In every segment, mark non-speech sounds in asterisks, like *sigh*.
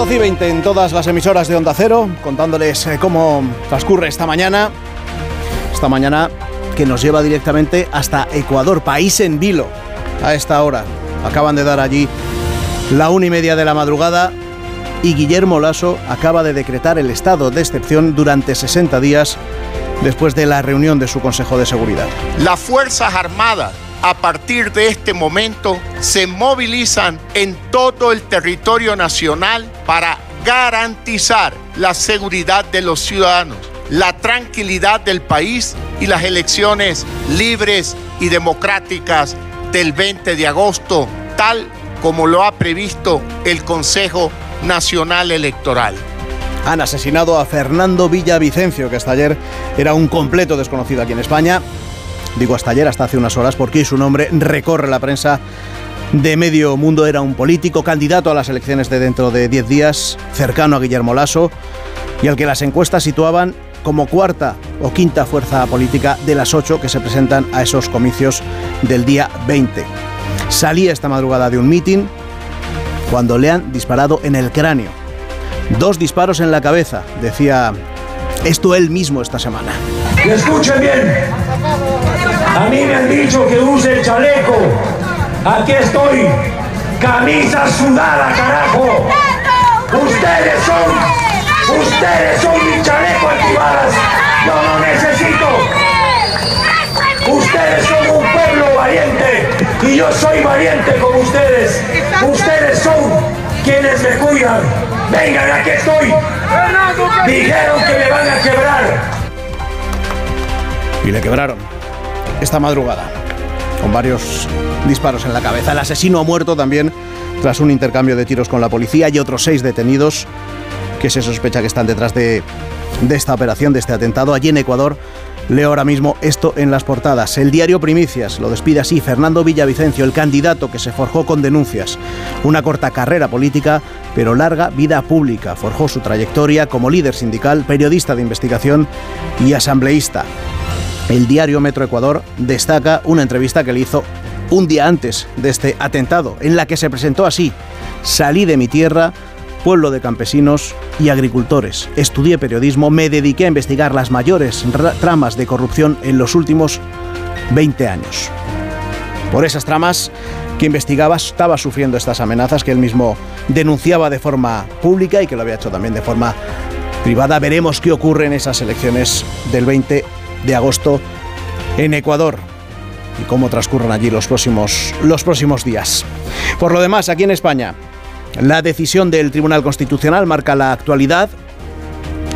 12 y 20 en todas las emisoras de Onda Cero, contándoles eh, cómo transcurre esta mañana. Esta mañana que nos lleva directamente hasta Ecuador, país en vilo, a esta hora. Acaban de dar allí la una y media de la madrugada y Guillermo Lasso acaba de decretar el estado de excepción durante 60 días después de la reunión de su Consejo de Seguridad. Las Fuerzas Armadas a partir de este momento se movilizan en todo el territorio nacional para garantizar la seguridad de los ciudadanos, la tranquilidad del país y las elecciones libres y democráticas del 20 de agosto, tal como lo ha previsto el Consejo Nacional Electoral. Han asesinado a Fernando Villavicencio, que hasta ayer era un completo desconocido aquí en España. Digo hasta ayer, hasta hace unas horas, porque su nombre recorre la prensa de medio mundo. Era un político candidato a las elecciones de dentro de 10 días, cercano a Guillermo Lasso, y al que las encuestas situaban como cuarta o quinta fuerza política de las ocho que se presentan a esos comicios del día 20. Salía esta madrugada de un mitin cuando le han disparado en el cráneo. Dos disparos en la cabeza, decía esto él mismo esta semana. Escuchen bien, a mí me han dicho que use el chaleco. Aquí estoy, camisa sudada, carajo. Ustedes son, ustedes son mi chaleco antibalas. Yo no necesito. Ustedes son un pueblo valiente y yo soy valiente como ustedes. Ustedes son quienes me cuidan. Vengan, aquí estoy. Dijeron que me van a quebrar. Y le quebraron esta madrugada, con varios disparos en la cabeza. El asesino ha muerto también tras un intercambio de tiros con la policía y otros seis detenidos que se sospecha que están detrás de, de esta operación, de este atentado. Allí en Ecuador Leo ahora mismo esto en las portadas. El diario Primicias lo despide así Fernando Villavicencio, el candidato que se forjó con denuncias. Una corta carrera política, pero larga vida pública. Forjó su trayectoria como líder sindical, periodista de investigación y asambleísta. El diario Metro Ecuador destaca una entrevista que le hizo un día antes de este atentado, en la que se presentó así. Salí de mi tierra pueblo de campesinos y agricultores. Estudié periodismo, me dediqué a investigar las mayores tramas de corrupción en los últimos 20 años. Por esas tramas que investigaba estaba sufriendo estas amenazas que él mismo denunciaba de forma pública y que lo había hecho también de forma privada. Veremos qué ocurre en esas elecciones del 20 de agosto en Ecuador y cómo transcurren allí los próximos, los próximos días. Por lo demás, aquí en España, la decisión del Tribunal Constitucional marca la actualidad.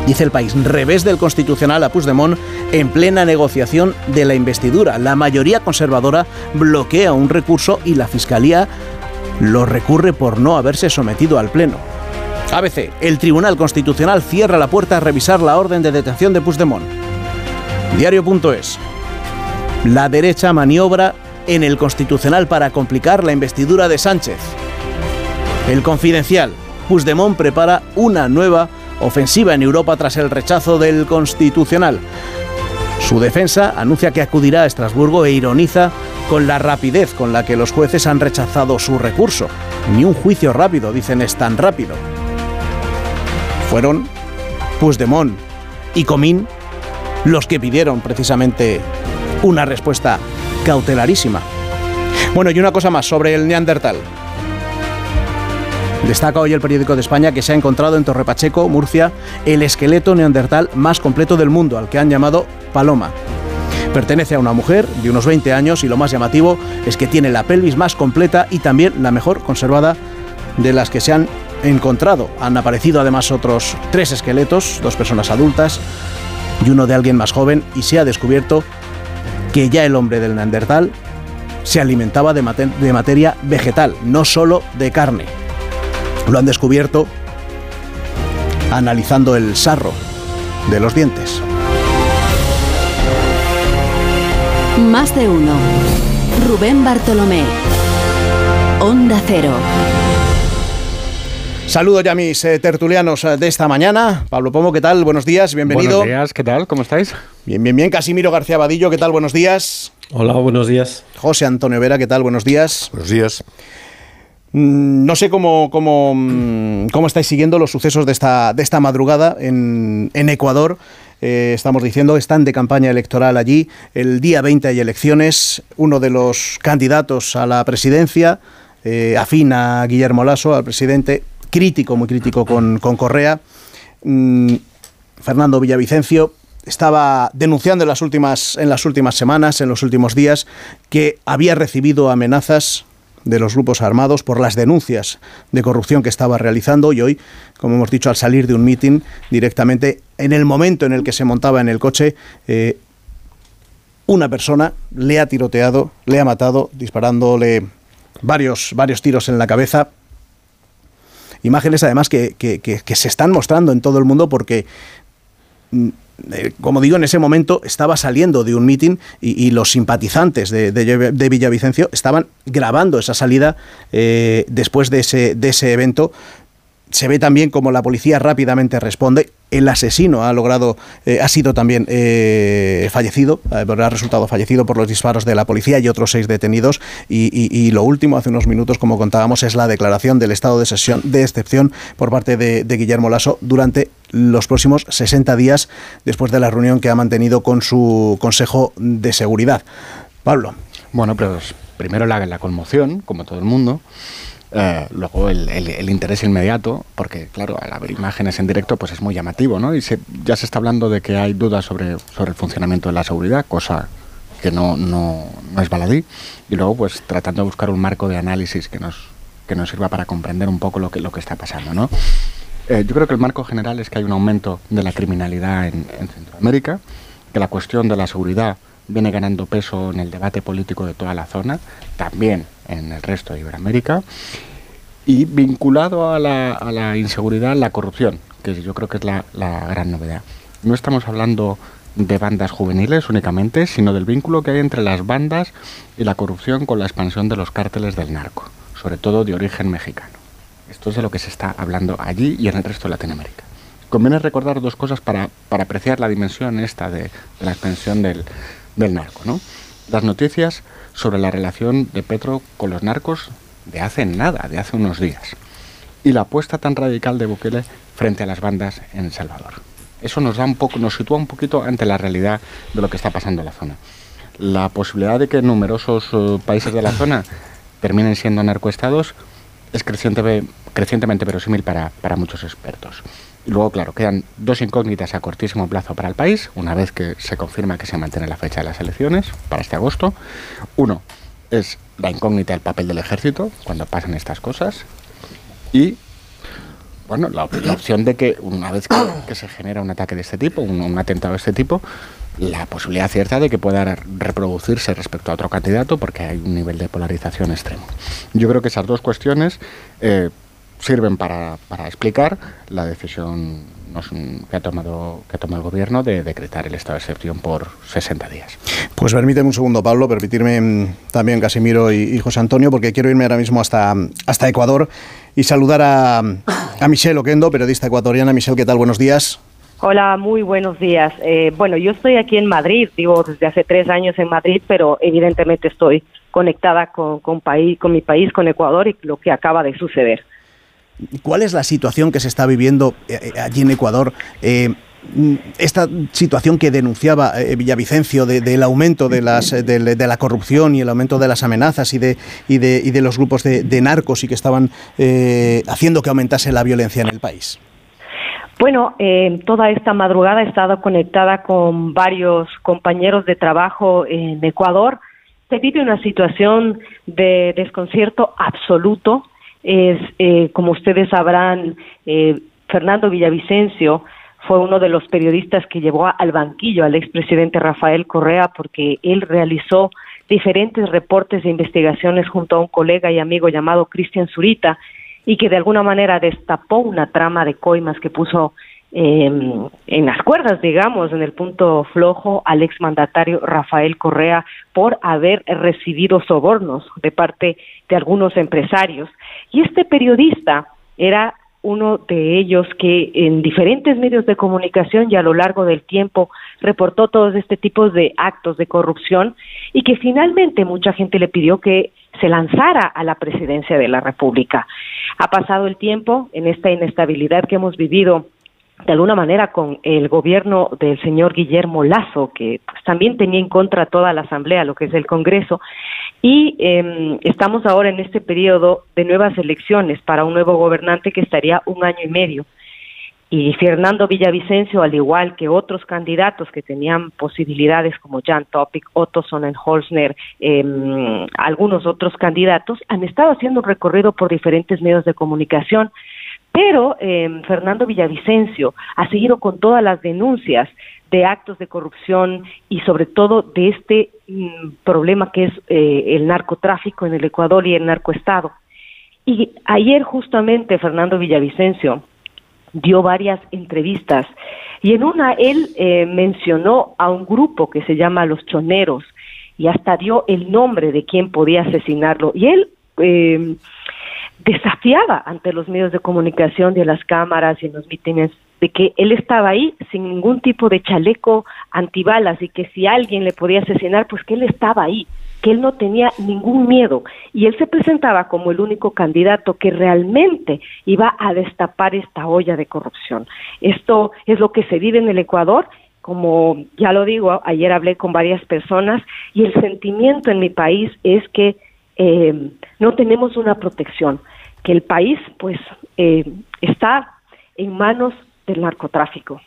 Dice el país, revés del Constitucional a Puigdemont en plena negociación de la investidura. La mayoría conservadora bloquea un recurso y la Fiscalía lo recurre por no haberse sometido al Pleno. ABC, el Tribunal Constitucional cierra la puerta a revisar la orden de detención de Puigdemont. Diario.es, la derecha maniobra en el Constitucional para complicar la investidura de Sánchez. El Confidencial. Puigdemont prepara una nueva ofensiva en Europa tras el rechazo del Constitucional. Su defensa anuncia que acudirá a Estrasburgo e ironiza con la rapidez con la que los jueces han rechazado su recurso. Ni un juicio rápido, dicen, es tan rápido. Fueron Puigdemont y Comín los que pidieron precisamente una respuesta cautelarísima. Bueno, y una cosa más sobre el Neandertal. Destaca hoy el periódico de España que se ha encontrado en Torrepacheco, Murcia, el esqueleto neandertal más completo del mundo, al que han llamado Paloma. Pertenece a una mujer de unos 20 años y lo más llamativo es que tiene la pelvis más completa y también la mejor conservada de las que se han encontrado. Han aparecido además otros tres esqueletos, dos personas adultas y uno de alguien más joven y se ha descubierto que ya el hombre del Neandertal se alimentaba de, materia vegetal, no solo de carne. Lo han descubierto analizando el sarro de los dientes. Más de uno. Rubén Bartolomé. Onda Cero. Saludo ya a mis eh, tertulianos eh, de esta mañana. Pablo Pomo, ¿qué tal? Buenos días, bienvenido. Buenos días, ¿qué tal? ¿Cómo estáis? Bien, bien, bien. Casimiro García Vadillo, ¿qué tal? Buenos días. Hola, buenos días. José Antonio Vera, ¿qué tal? Buenos días. Buenos días. Mm, no sé cómo, cómo, mm, cómo, estáis siguiendo los sucesos de esta, de esta madrugada en, en Ecuador. Eh, estamos diciendo, están de campaña electoral allí. El día 20 hay elecciones. Uno de los candidatos a la presidencia, eh, afín a Guillermo Lasso, al presidente, crítico, muy crítico con, con Correa. Mm, Fernando Villavicencio estaba denunciando en las, últimas, en las últimas semanas, en los últimos días, que había recibido amenazas de los grupos armados por las denuncias de corrupción que estaba realizando y hoy, como hemos dicho, al salir de un mitin directamente, en el momento en el que se montaba en el coche, eh, una persona le ha tiroteado, le ha matado, disparándole varios, varios tiros en la cabeza. Imágenes además que, que, que, se están mostrando en todo el mundo porque mm, eh, como digo, en ese momento estaba saliendo de un mitin y, los simpatizantes de, de, de, Villavicencio estaban grabando esa salida eh, después de ese, de ese evento se ve también como la policía rápidamente responde. El asesino ha logrado, eh, ha sido también eh, fallecido, eh, ha resultado fallecido por los disparos de la policía y otros seis detenidos. Y, y, lo último, hace unos minutos, como contábamos, es la declaración del estado de, sesión, de excepción por parte de, Guillermo Lasso durante los próximos 60 días después de la reunión que ha mantenido con su Consejo de Seguridad. Pablo. Bueno, pues primero la conmoción, como todo el mundo. Eh, luego el, interés inmediato, porque claro, al haber imágenes en directo pues es muy llamativo, ¿no? Y se, ya se está hablando de que hay dudas sobre, sobre el funcionamiento de la seguridad, cosa que no, no, no es baladí. Y luego pues tratando de buscar un marco de análisis que nos, que nos sirva para comprender un poco lo que, lo que está pasando, ¿no? Eh, yo creo que el marco general es que hay un aumento de la criminalidad en, en Centroamérica, que la cuestión de la seguridad viene ganando peso en el debate político de toda la zona, también en el resto de Iberoamérica, y vinculado a la, a la inseguridad, la corrupción, que yo creo que es la, la, gran novedad. No estamos hablando de bandas juveniles únicamente, sino del vínculo que hay entre las bandas y la corrupción con la expansión de los cárteles del narco, sobre todo de origen mexicano. Esto es de lo que se está hablando allí y en el resto de Latinoamérica. Conviene recordar dos cosas para, para apreciar la dimensión esta de, de la expansión del, del narco, ¿no? Las noticias sobre la relación de Petro con los narcos de hace nada, de hace unos días. Y la apuesta tan radical de Bukele frente a las bandas en El Salvador. Eso nos da un poco, nos sitúa un poquito ante la realidad de lo que está pasando en la zona. La posibilidad de que numerosos uh, países de la *coughs* zona terminen siendo narcoestados es creciente, crecientemente verosímil para, para muchos expertos. Y luego, claro, quedan dos incógnitas a cortísimo plazo para el país, una vez que se confirma que se mantiene la fecha de las elecciones para este agosto. Uno es la incógnita del papel del ejército cuando pasan estas cosas. Y, bueno, la, opción de que una vez que, se genera un ataque de este tipo, un, un, atentado de este tipo, la posibilidad cierta de que pueda reproducirse respecto a otro candidato porque hay un nivel de polarización extremo. Yo creo que esas dos cuestiones eh, sirven para, para, explicar la decisión que ha, tomado, que ha tomado el gobierno de decretar el estado de excepción por 60 días. Pues permíteme un segundo, Pablo, permitirme mm, también Casimiro y, y José Antonio, porque quiero irme ahora mismo hasta, hasta Ecuador y saludar a, a Michelle Oquendo, periodista ecuatoriana. Michelle, ¿qué tal? Buenos días. Hola, muy buenos días. Eh, bueno, yo estoy aquí en Madrid, vivo desde hace tres años en Madrid, pero evidentemente estoy conectada con, con, país, con mi país, con Ecuador y lo que acaba de suceder. ¿Cuál es la situación que se está viviendo eh, allí en Ecuador? Eh, esta situación que denunciaba eh, Villavicencio del de, de aumento de, las, de, la corrupción y el aumento de las amenazas y de, y de, y los grupos de, narcos y que estaban eh, haciendo que aumentase la violencia en el país. Bueno, eh, toda esta madrugada he estado conectada con varios compañeros de trabajo en Ecuador. Se vive una situación de desconcierto absoluto es, eh, como ustedes sabrán, eh, Fernando Villavicencio fue uno de los periodistas que llevó al banquillo al expresidente Rafael Correa porque él realizó diferentes reportes e investigaciones junto a un colega y amigo llamado Cristian Zurita y que de alguna manera destapó una trama de coimas que puso eh, en las cuerdas, digamos, en el punto flojo al exmandatario Rafael Correa por haber recibido sobornos de parte de algunos empresarios. Y este periodista era uno de ellos que en diferentes medios de comunicación y a lo largo del tiempo reportó todos este tipo de actos de corrupción y que finalmente mucha gente le pidió que se lanzara a la presidencia de la República. Ha pasado el tiempo en esta inestabilidad que hemos vivido de alguna manera con el gobierno del señor Guillermo Lazo, que pues, también tenía en contra toda la Asamblea, lo que es el Congreso, y eh, estamos ahora en este periodo de nuevas elecciones para un nuevo gobernante que estaría un año y medio. Y Fernando Villavicencio, al igual que otros candidatos que tenían posibilidades como Jan Topic, Otto Sonnenholzner, eh, algunos otros candidatos, han estado haciendo un recorrido por diferentes medios de comunicación pero eh, Fernando Villavicencio ha seguido con todas las denuncias de actos de corrupción y sobre todo de este mm, problema que es eh, el narcotráfico en el Ecuador y el narcoestado. Y ayer justamente Fernando Villavicencio dio varias entrevistas y en una él eh, mencionó a un grupo que se llama Los Choneros y hasta dio el nombre de quien podía asesinarlo. Y él eh, desafiaba ante los medios de comunicación en las cámaras y en los mítines de que él estaba ahí sin ningún tipo de chaleco antibalas y que si alguien le podía asesinar, pues que él estaba ahí, que él no tenía ningún miedo y él se presentaba como el único candidato que realmente iba a destapar esta olla de corrupción. Esto es lo que se vive en el Ecuador como ya lo digo, ayer hablé con varias personas y el sentimiento en mi país es que eh, no tenemos una protección que el país pues eh, está en manos del narcotráfico.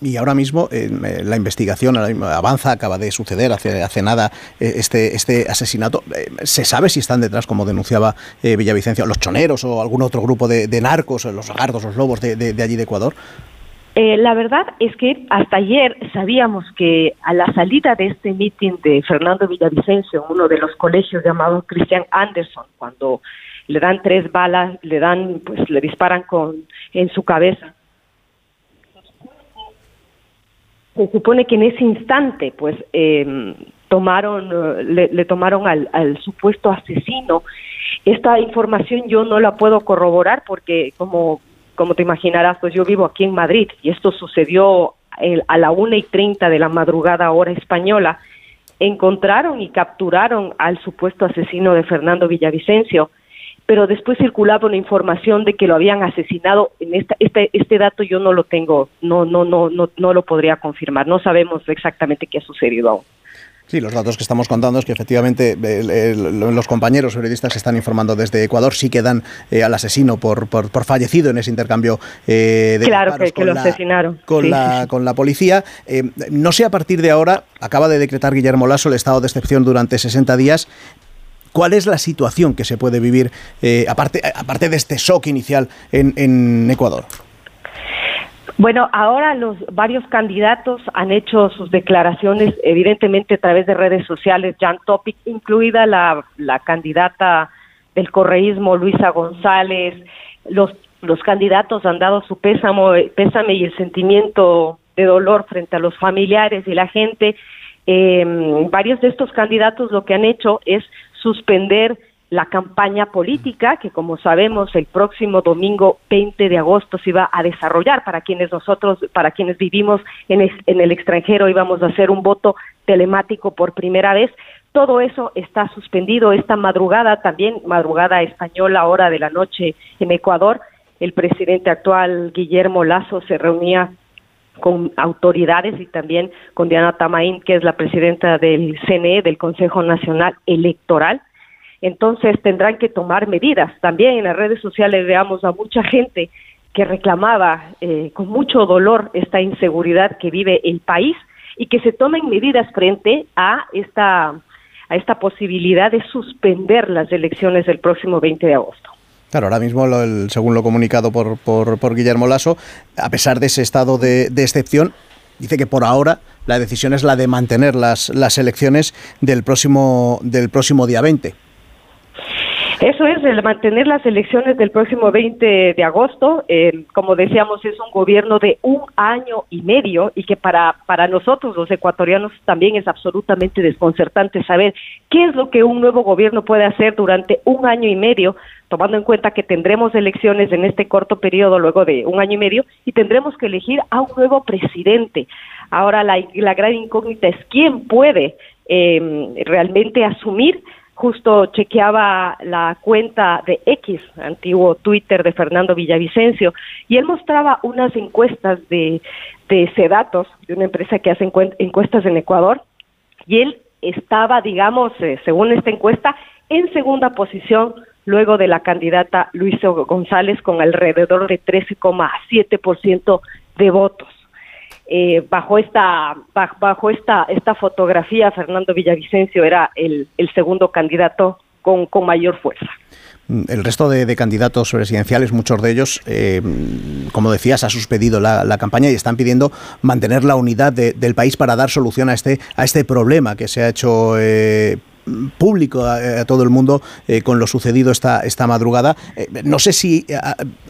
Y ahora mismo eh, la investigación avanza, acaba de suceder hace, hace nada eh, este, este asesinato. ¿Se sabe si están detrás, como denunciaba Villavicencio, los choneros o algún otro grupo de, narcos, los agardos, los lobos de, de, allí de Ecuador? La verdad es que hasta ayer sabíamos que a la salida de este mitin de Fernando Villavicencio, uno de los colegios llamado Christian Anderson, cuando le dan tres balas, le dan, pues le disparan con en su cabeza. Se supone que en ese instante, pues eh, tomaron, le, le tomaron al, al, supuesto asesino. Esta información yo no la puedo corroborar porque, como, como te imaginarás, pues yo vivo aquí en Madrid y esto sucedió a la una y treinta de la madrugada hora española. Encontraron y capturaron al supuesto asesino de Fernando Villavicencio pero después circulaba una información de que lo habían asesinado. En esta, este, este dato yo no lo tengo, no, no, no, no, no lo podría confirmar. No sabemos exactamente qué ha sucedido aún. Sí, los datos que estamos contando es que efectivamente los compañeros periodistas que están informando desde Ecuador sí que dan eh, al asesino por, por, fallecido en ese intercambio eh, de Claro, que, lo asesinaron. Con, la, con la policía. Eh, no sé a partir de ahora, acaba de decretar Guillermo Lasso el estado de excepción durante 60 días. ¿Cuál es la situación que se puede vivir, eh, aparte, aparte de este shock inicial en, Ecuador? Bueno, ahora los varios candidatos han hecho sus declaraciones, evidentemente a través de redes sociales, Jan Topic, incluida la, la candidata del correísmo, Luisa González. Los, los candidatos han dado su pésame, pésame y el sentimiento de dolor frente a los familiares y la gente. Eh, varios de estos candidatos lo que han hecho es suspender la campaña política que como sabemos el próximo domingo 20 de agosto se iba a desarrollar para quienes nosotros para quienes vivimos en, el extranjero íbamos a hacer un voto telemático por primera vez todo eso está suspendido esta madrugada también madrugada española hora de la noche en Ecuador el presidente actual Guillermo Lazo se reunía con autoridades y también con Diana Tamaín, que es la presidenta del CNE, del Consejo Nacional Electoral. Entonces tendrán que tomar medidas. También en las redes sociales veamos a mucha gente que reclamaba eh, con mucho dolor esta inseguridad que vive el país y que se tomen medidas frente a esta a esta posibilidad de suspender las elecciones del próximo 20 de agosto. Claro, ahora mismo, según lo comunicado por, por, Guillermo Lasso, a pesar de ese estado de, excepción, dice que por ahora la decisión es la de mantener las, las elecciones del próximo, del próximo día 20. Eso es, el mantener las elecciones del próximo 20 de agosto, eh, como decíamos, es un gobierno de un año y medio y que para, para nosotros los ecuatorianos también es absolutamente desconcertante saber qué es lo que un nuevo gobierno puede hacer durante un año y medio, tomando en cuenta que tendremos elecciones en este corto periodo, luego de un año y medio, y tendremos que elegir a un nuevo presidente. Ahora la, la gran incógnita es quién puede eh, realmente asumir justo chequeaba la cuenta de X, antiguo Twitter de Fernando Villavicencio, y él mostraba unas encuestas de, de Sedatos, de una empresa que hace encuestas en Ecuador, y él estaba, digamos, eh, según esta encuesta, en segunda posición luego de la candidata Luisa González con alrededor de 13,7% de votos. Eh, bajo esta bajo esta esta fotografía Fernando Villavicencio era el, segundo candidato con, con mayor fuerza. Mm, el resto de, candidatos presidenciales, muchos de ellos, eh, como decías, ha suspendido la, campaña y están pidiendo mantener la unidad del país para dar solución a este, a este problema que se ha hecho eh, público a, todo el mundo eh, con lo sucedido esta, esta madrugada. Eh, no sé si eh,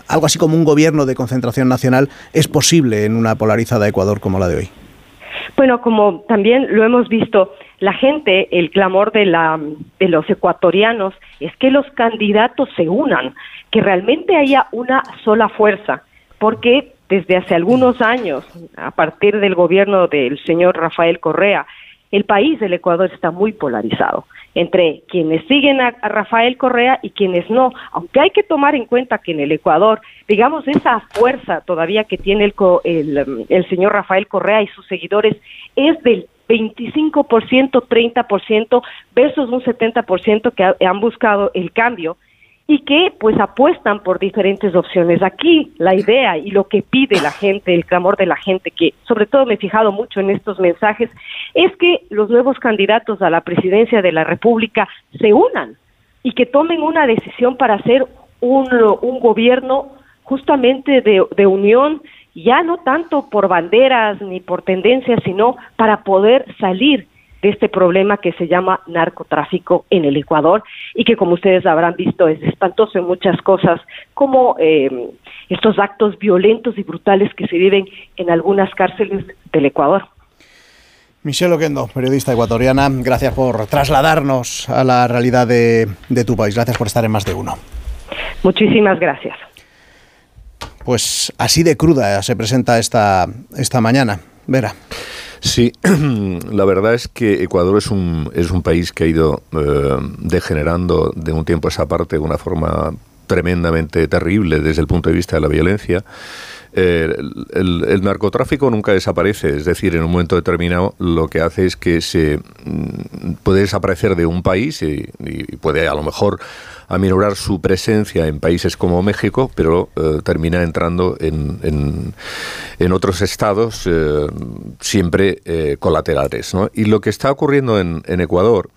algo así como un gobierno de concentración nacional es posible en una polarizada Ecuador como la de hoy. Bueno, como también lo hemos visto, la gente, el clamor de, la, de los ecuatorianos es que los candidatos se unan, que realmente haya una sola fuerza, porque desde hace algunos años, a partir del gobierno del señor Rafael Correa, el país del Ecuador está muy polarizado entre quienes siguen a, Rafael Correa y quienes no, aunque hay que tomar en cuenta que en el Ecuador, digamos, esa fuerza todavía que tiene el, el, el señor Rafael Correa y sus seguidores es del 25%, 30% versus un 70% que han buscado el cambio y que pues apuestan por diferentes opciones. Aquí la idea y lo que pide la gente, el clamor de la gente, que sobre todo me he fijado mucho en estos mensajes, es que los nuevos candidatos a la presidencia de la República se unan y que tomen una decisión para hacer un, un gobierno justamente de, de unión, ya no tanto por banderas ni por tendencias, sino para poder salir de este problema que se llama narcotráfico en el Ecuador y que como ustedes habrán visto es espantoso en muchas cosas como eh, estos actos violentos y brutales que se viven en algunas cárceles del Ecuador. Michelle Oquendo, periodista ecuatoriana, gracias por trasladarnos a la realidad de, de tu país. Gracias por estar en más de uno. Muchísimas gracias. Pues así de cruda se presenta esta, esta mañana. Vera. Sí, *clears throat* la verdad es que Ecuador es un, es un país que ha ido eh, degenerando de un tiempo a esa parte de una forma tremendamente terrible desde el punto de vista de la violencia. Eh, el, narcotráfico nunca desaparece, es decir, en un momento determinado lo que hace es que se mm, puede desaparecer de un país y, y puede a lo mejor aminorar su presencia en países como México, pero eh, termina entrando en, en, otros estados eh, siempre eh, colaterales. Y lo que está ocurriendo en, en Ecuador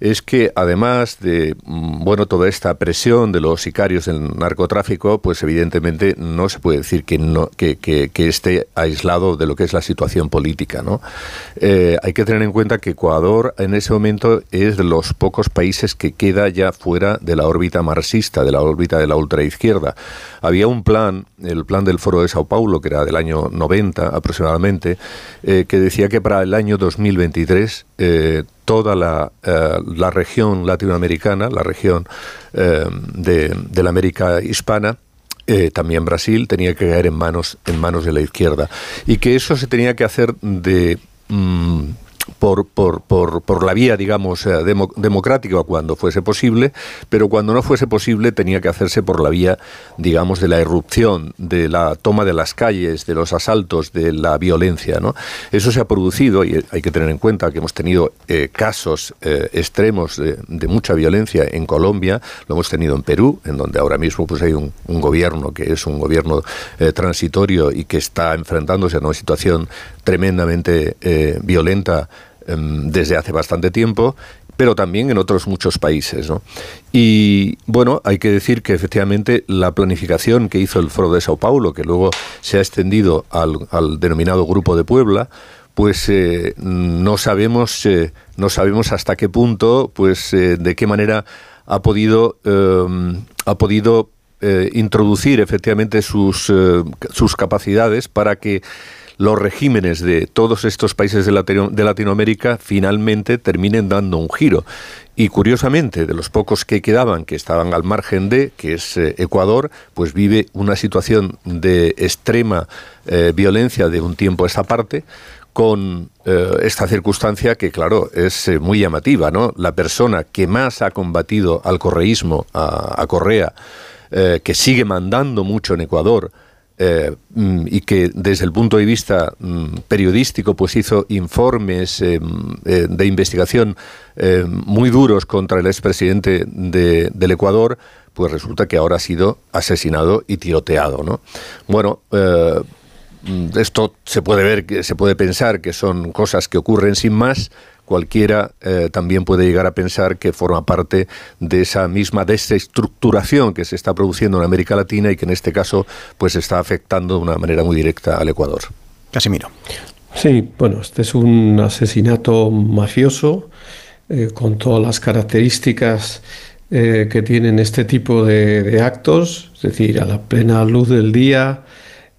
es que además de mm, bueno toda esta presión de los sicarios del narcotráfico, pues evidentemente no se puede decir que no que, que, esté aislado de lo que es la situación política, ¿no? Eh, hay que tener en cuenta que Ecuador en ese momento es de los pocos países que queda ya fuera de la órbita marxista, de la órbita de la ultraizquierda. Había un plan, el plan del Foro de Sao Paulo, que era del año 90 aproximadamente, eh, que decía que para el año 2023 eh, toda la, eh, la, región latinoamericana, la región eh, de, de, la América hispana, eh, también Brasil, tenía que caer en manos, en manos de la izquierda. Y que eso se tenía que hacer de... Mm, por, por, por, por, la vía, digamos, eh, democrática cuando fuese posible, pero cuando no fuese posible tenía que hacerse por la vía, digamos, de la irrupción, de la toma de las calles, de los asaltos, de la violencia. ¿no? Eso se ha producido y hay que tener en cuenta que hemos tenido eh, casos eh, extremos de, mucha violencia en Colombia, lo hemos tenido en Perú, en donde ahora mismo pues, hay un, gobierno que es un gobierno transitorio y que está enfrentándose a una situación tremendamente violenta desde hace bastante tiempo pero también en otros muchos países. Y bueno, hay que decir que efectivamente la planificación que hizo el Foro de Sao Paulo, que luego se ha extendido al, denominado Grupo de Puebla, pues eh, no sabemos eh, no sabemos hasta qué punto, pues eh, de qué manera ha podido, em, ha podido eh, introducir efectivamente sus, eh, sus capacidades para que los regímenes de todos estos países de, de, Latinoamérica finalmente terminen dando un giro. Y curiosamente, de los pocos que quedaban, que estaban al margen de, que es eh, Ecuador, pues vive una situación de extrema violencia de un tiempo a esta parte, con esta circunstancia que, claro, es muy llamativa, ¿no? La persona que más ha combatido al correísmo, a, Correa, eh, que sigue mandando mucho en Ecuador, mm, y que desde el punto de vista mm, periodístico pues hizo informes de investigación muy duros contra el expresidente de, del Ecuador, pues resulta que ahora ha sido asesinado y tiroteado, ¿no? Bueno, Mm, esto se puede ver, se puede pensar que son cosas que ocurren sin más. Cualquiera eh, también puede llegar a pensar que forma parte de esa misma desestructuración que se está produciendo en América Latina y que en este caso pues está afectando de una manera muy directa al Ecuador. Casimiro. Sí, bueno, este es un asesinato mafioso eh, con todas las características eh, que tienen este tipo de actos, es decir, a la plena luz del día,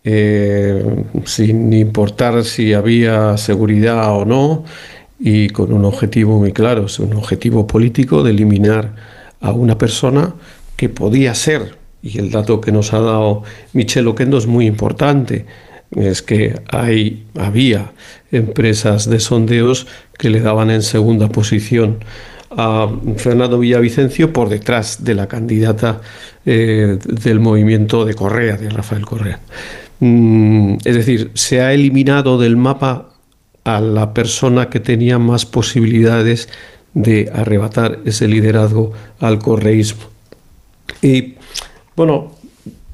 eh, sin importar si había seguridad o no, y con un objetivo muy claro, es un objetivo político de eliminar a una persona que podía ser, y el dato que nos ha dado Michel Oquendo es muy importante, es que hay, había empresas de sondeos que le daban en segunda posición a Fernando Villavicencio por detrás de la candidata eh, del movimiento de Correa, de Rafael Correa. Mm, es decir, se ha eliminado del mapa a la persona que tenía más posibilidades de arrebatar ese liderazgo al correísmo. Y bueno,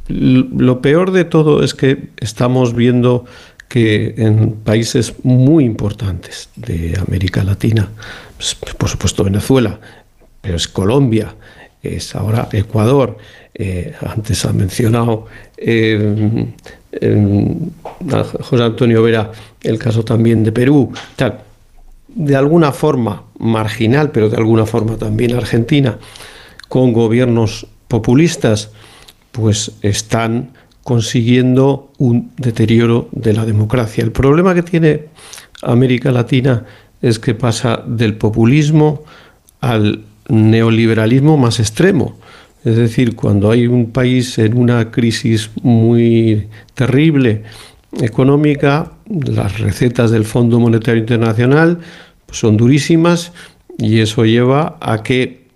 lo peor de todo es que estamos viendo que en países muy importantes de América Latina, pues, por supuesto Venezuela, pero es Colombia, es ahora Ecuador, eh, antes ha mencionado eh, José Antonio Vera el caso también de Perú, tal, de alguna forma marginal, pero de alguna forma también Argentina, con gobiernos populistas, pues están consiguiendo un deterioro de la democracia. El problema que tiene América Latina es que pasa del populismo al neoliberalismo más extremo. Es decir, cuando hay un país en una crisis muy terrible económica, las recetas del Fondo Monetario Internacional son durísimas y eso lleva a que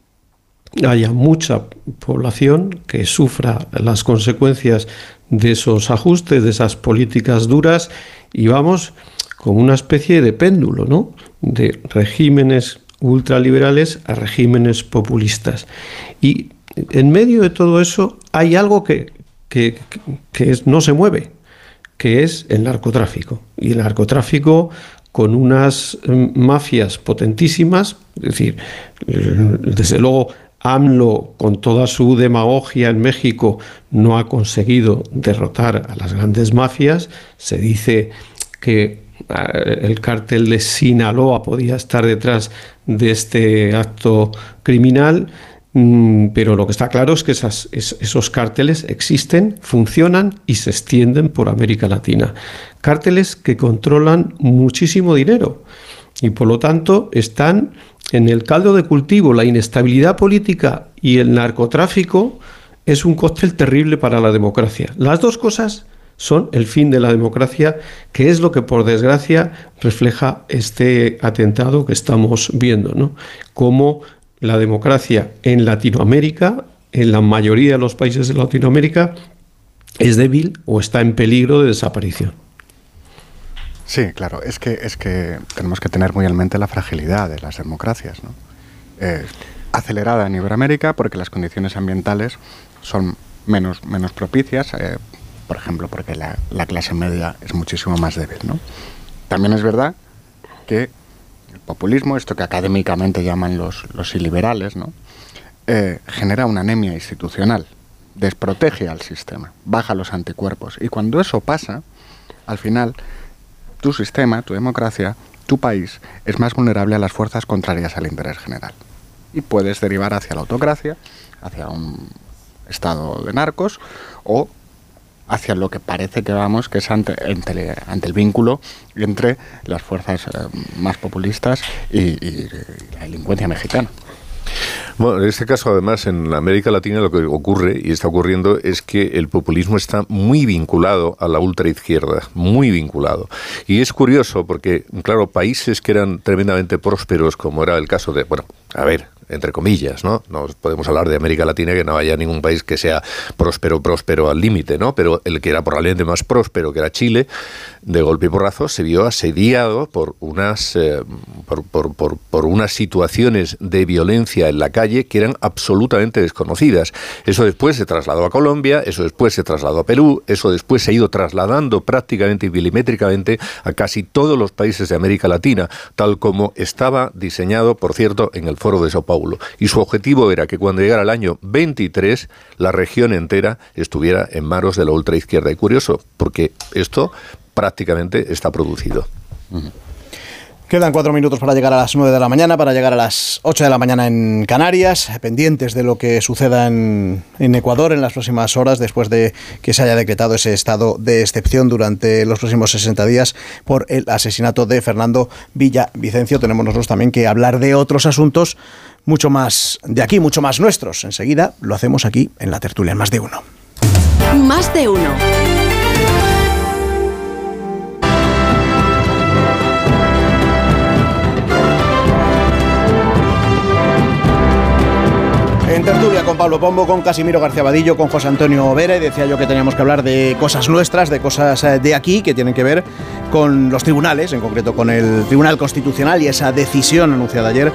haya mucha población que sufra las consecuencias de esos ajustes, de esas políticas duras y vamos con una especie de péndulo, ¿no? De regímenes ultraliberales a regímenes populistas. Y en medio de todo eso hay algo que, que, no se mueve, que es el narcotráfico. Y el narcotráfico con unas mm, mafias potentísimas, es decir, eh, desde luego AMLO, con toda su demagogia en México, no ha conseguido derrotar a las grandes mafias. Se dice que eh, el cártel de Sinaloa podía estar detrás de este acto criminal. Mm, pero lo que está claro es que esos cárteles existen, funcionan y se extienden por América Latina. Cárteles que controlan muchísimo dinero y por lo tanto están en el caldo de cultivo. La inestabilidad política y el narcotráfico es un cóctel terrible para la democracia. Las dos cosas son el fin de la democracia, que es lo que por desgracia refleja este atentado que estamos viendo, ¿no? Cómo la democracia en Latinoamérica, en la mayoría de los países de Latinoamérica, es débil o está en peligro de desaparición. Sí, claro, es que, es que tenemos que tener muy en mente la fragilidad de las democracias. ¿no? Eh, acelerada en Iberoamérica porque las condiciones ambientales son menos, menos propicias, eh, por ejemplo, porque la, la, clase media es muchísimo más débil. ¿no? También es verdad que populismo, esto que académicamente llaman los, los iliberales, ¿no? Eh, genera una anemia institucional, desprotege al sistema, baja los anticuerpos. Y cuando eso pasa, al final, tu sistema, tu democracia, tu país es más vulnerable a las fuerzas contrarias al interés general. y puedes derivar hacia la autocracia, hacia un estado de narcos o hacia lo que parece que vamos, que es ante, ante, el vínculo entre las fuerzas eh, más populistas y la delincuencia mexicana. Bueno, en este caso, además, en América Latina lo que ocurre y está ocurriendo es que el populismo está muy vinculado a la ultraizquierda, muy vinculado. Y es curioso porque, claro, países que eran tremendamente prósperos, como era el caso de, bueno, a ver, entre comillas, ¿no? No podemos hablar de América Latina que no haya ningún país que sea próspero, próspero al límite, ¿no? Pero el que era probablemente más próspero, que era Chile, de golpe y porrazo, se vio asediado por unas, eh, por, por, por, unas situaciones de violencia en la calle que eran absolutamente desconocidas. Eso después se trasladó a Colombia, eso después se trasladó a Perú, eso después se ha ido trasladando prácticamente y milimétricamente a casi todos los países de América Latina, tal como estaba diseñado, por cierto, en el foro de Sao Paulo. Y su objetivo era que cuando llegara el año 23, la región entera estuviera en manos de la ultraizquierda. Y curioso, porque esto prácticamente está producido. Quedan cuatro minutos para llegar a las nueve de la mañana, para llegar a las ocho de la mañana en Canarias, pendientes de lo que suceda en, Ecuador en las próximas horas, después de que se haya decretado ese estado de excepción durante los próximos 60 días por el asesinato de Fernando Villavicencio. Tenemos nosotros también que hablar de otros asuntos mucho más de aquí, mucho más nuestros. Enseguida lo hacemos aquí en la tertulia, en más de uno. Más de uno. En tertulia con Pablo Pombo, con Casimiro García Vadillo, con José Antonio Vera y decía yo que teníamos que hablar de cosas nuestras, de cosas eh, de aquí que tienen que ver con los tribunales, en concreto con el Tribunal Constitucional y esa decisión anunciada ayer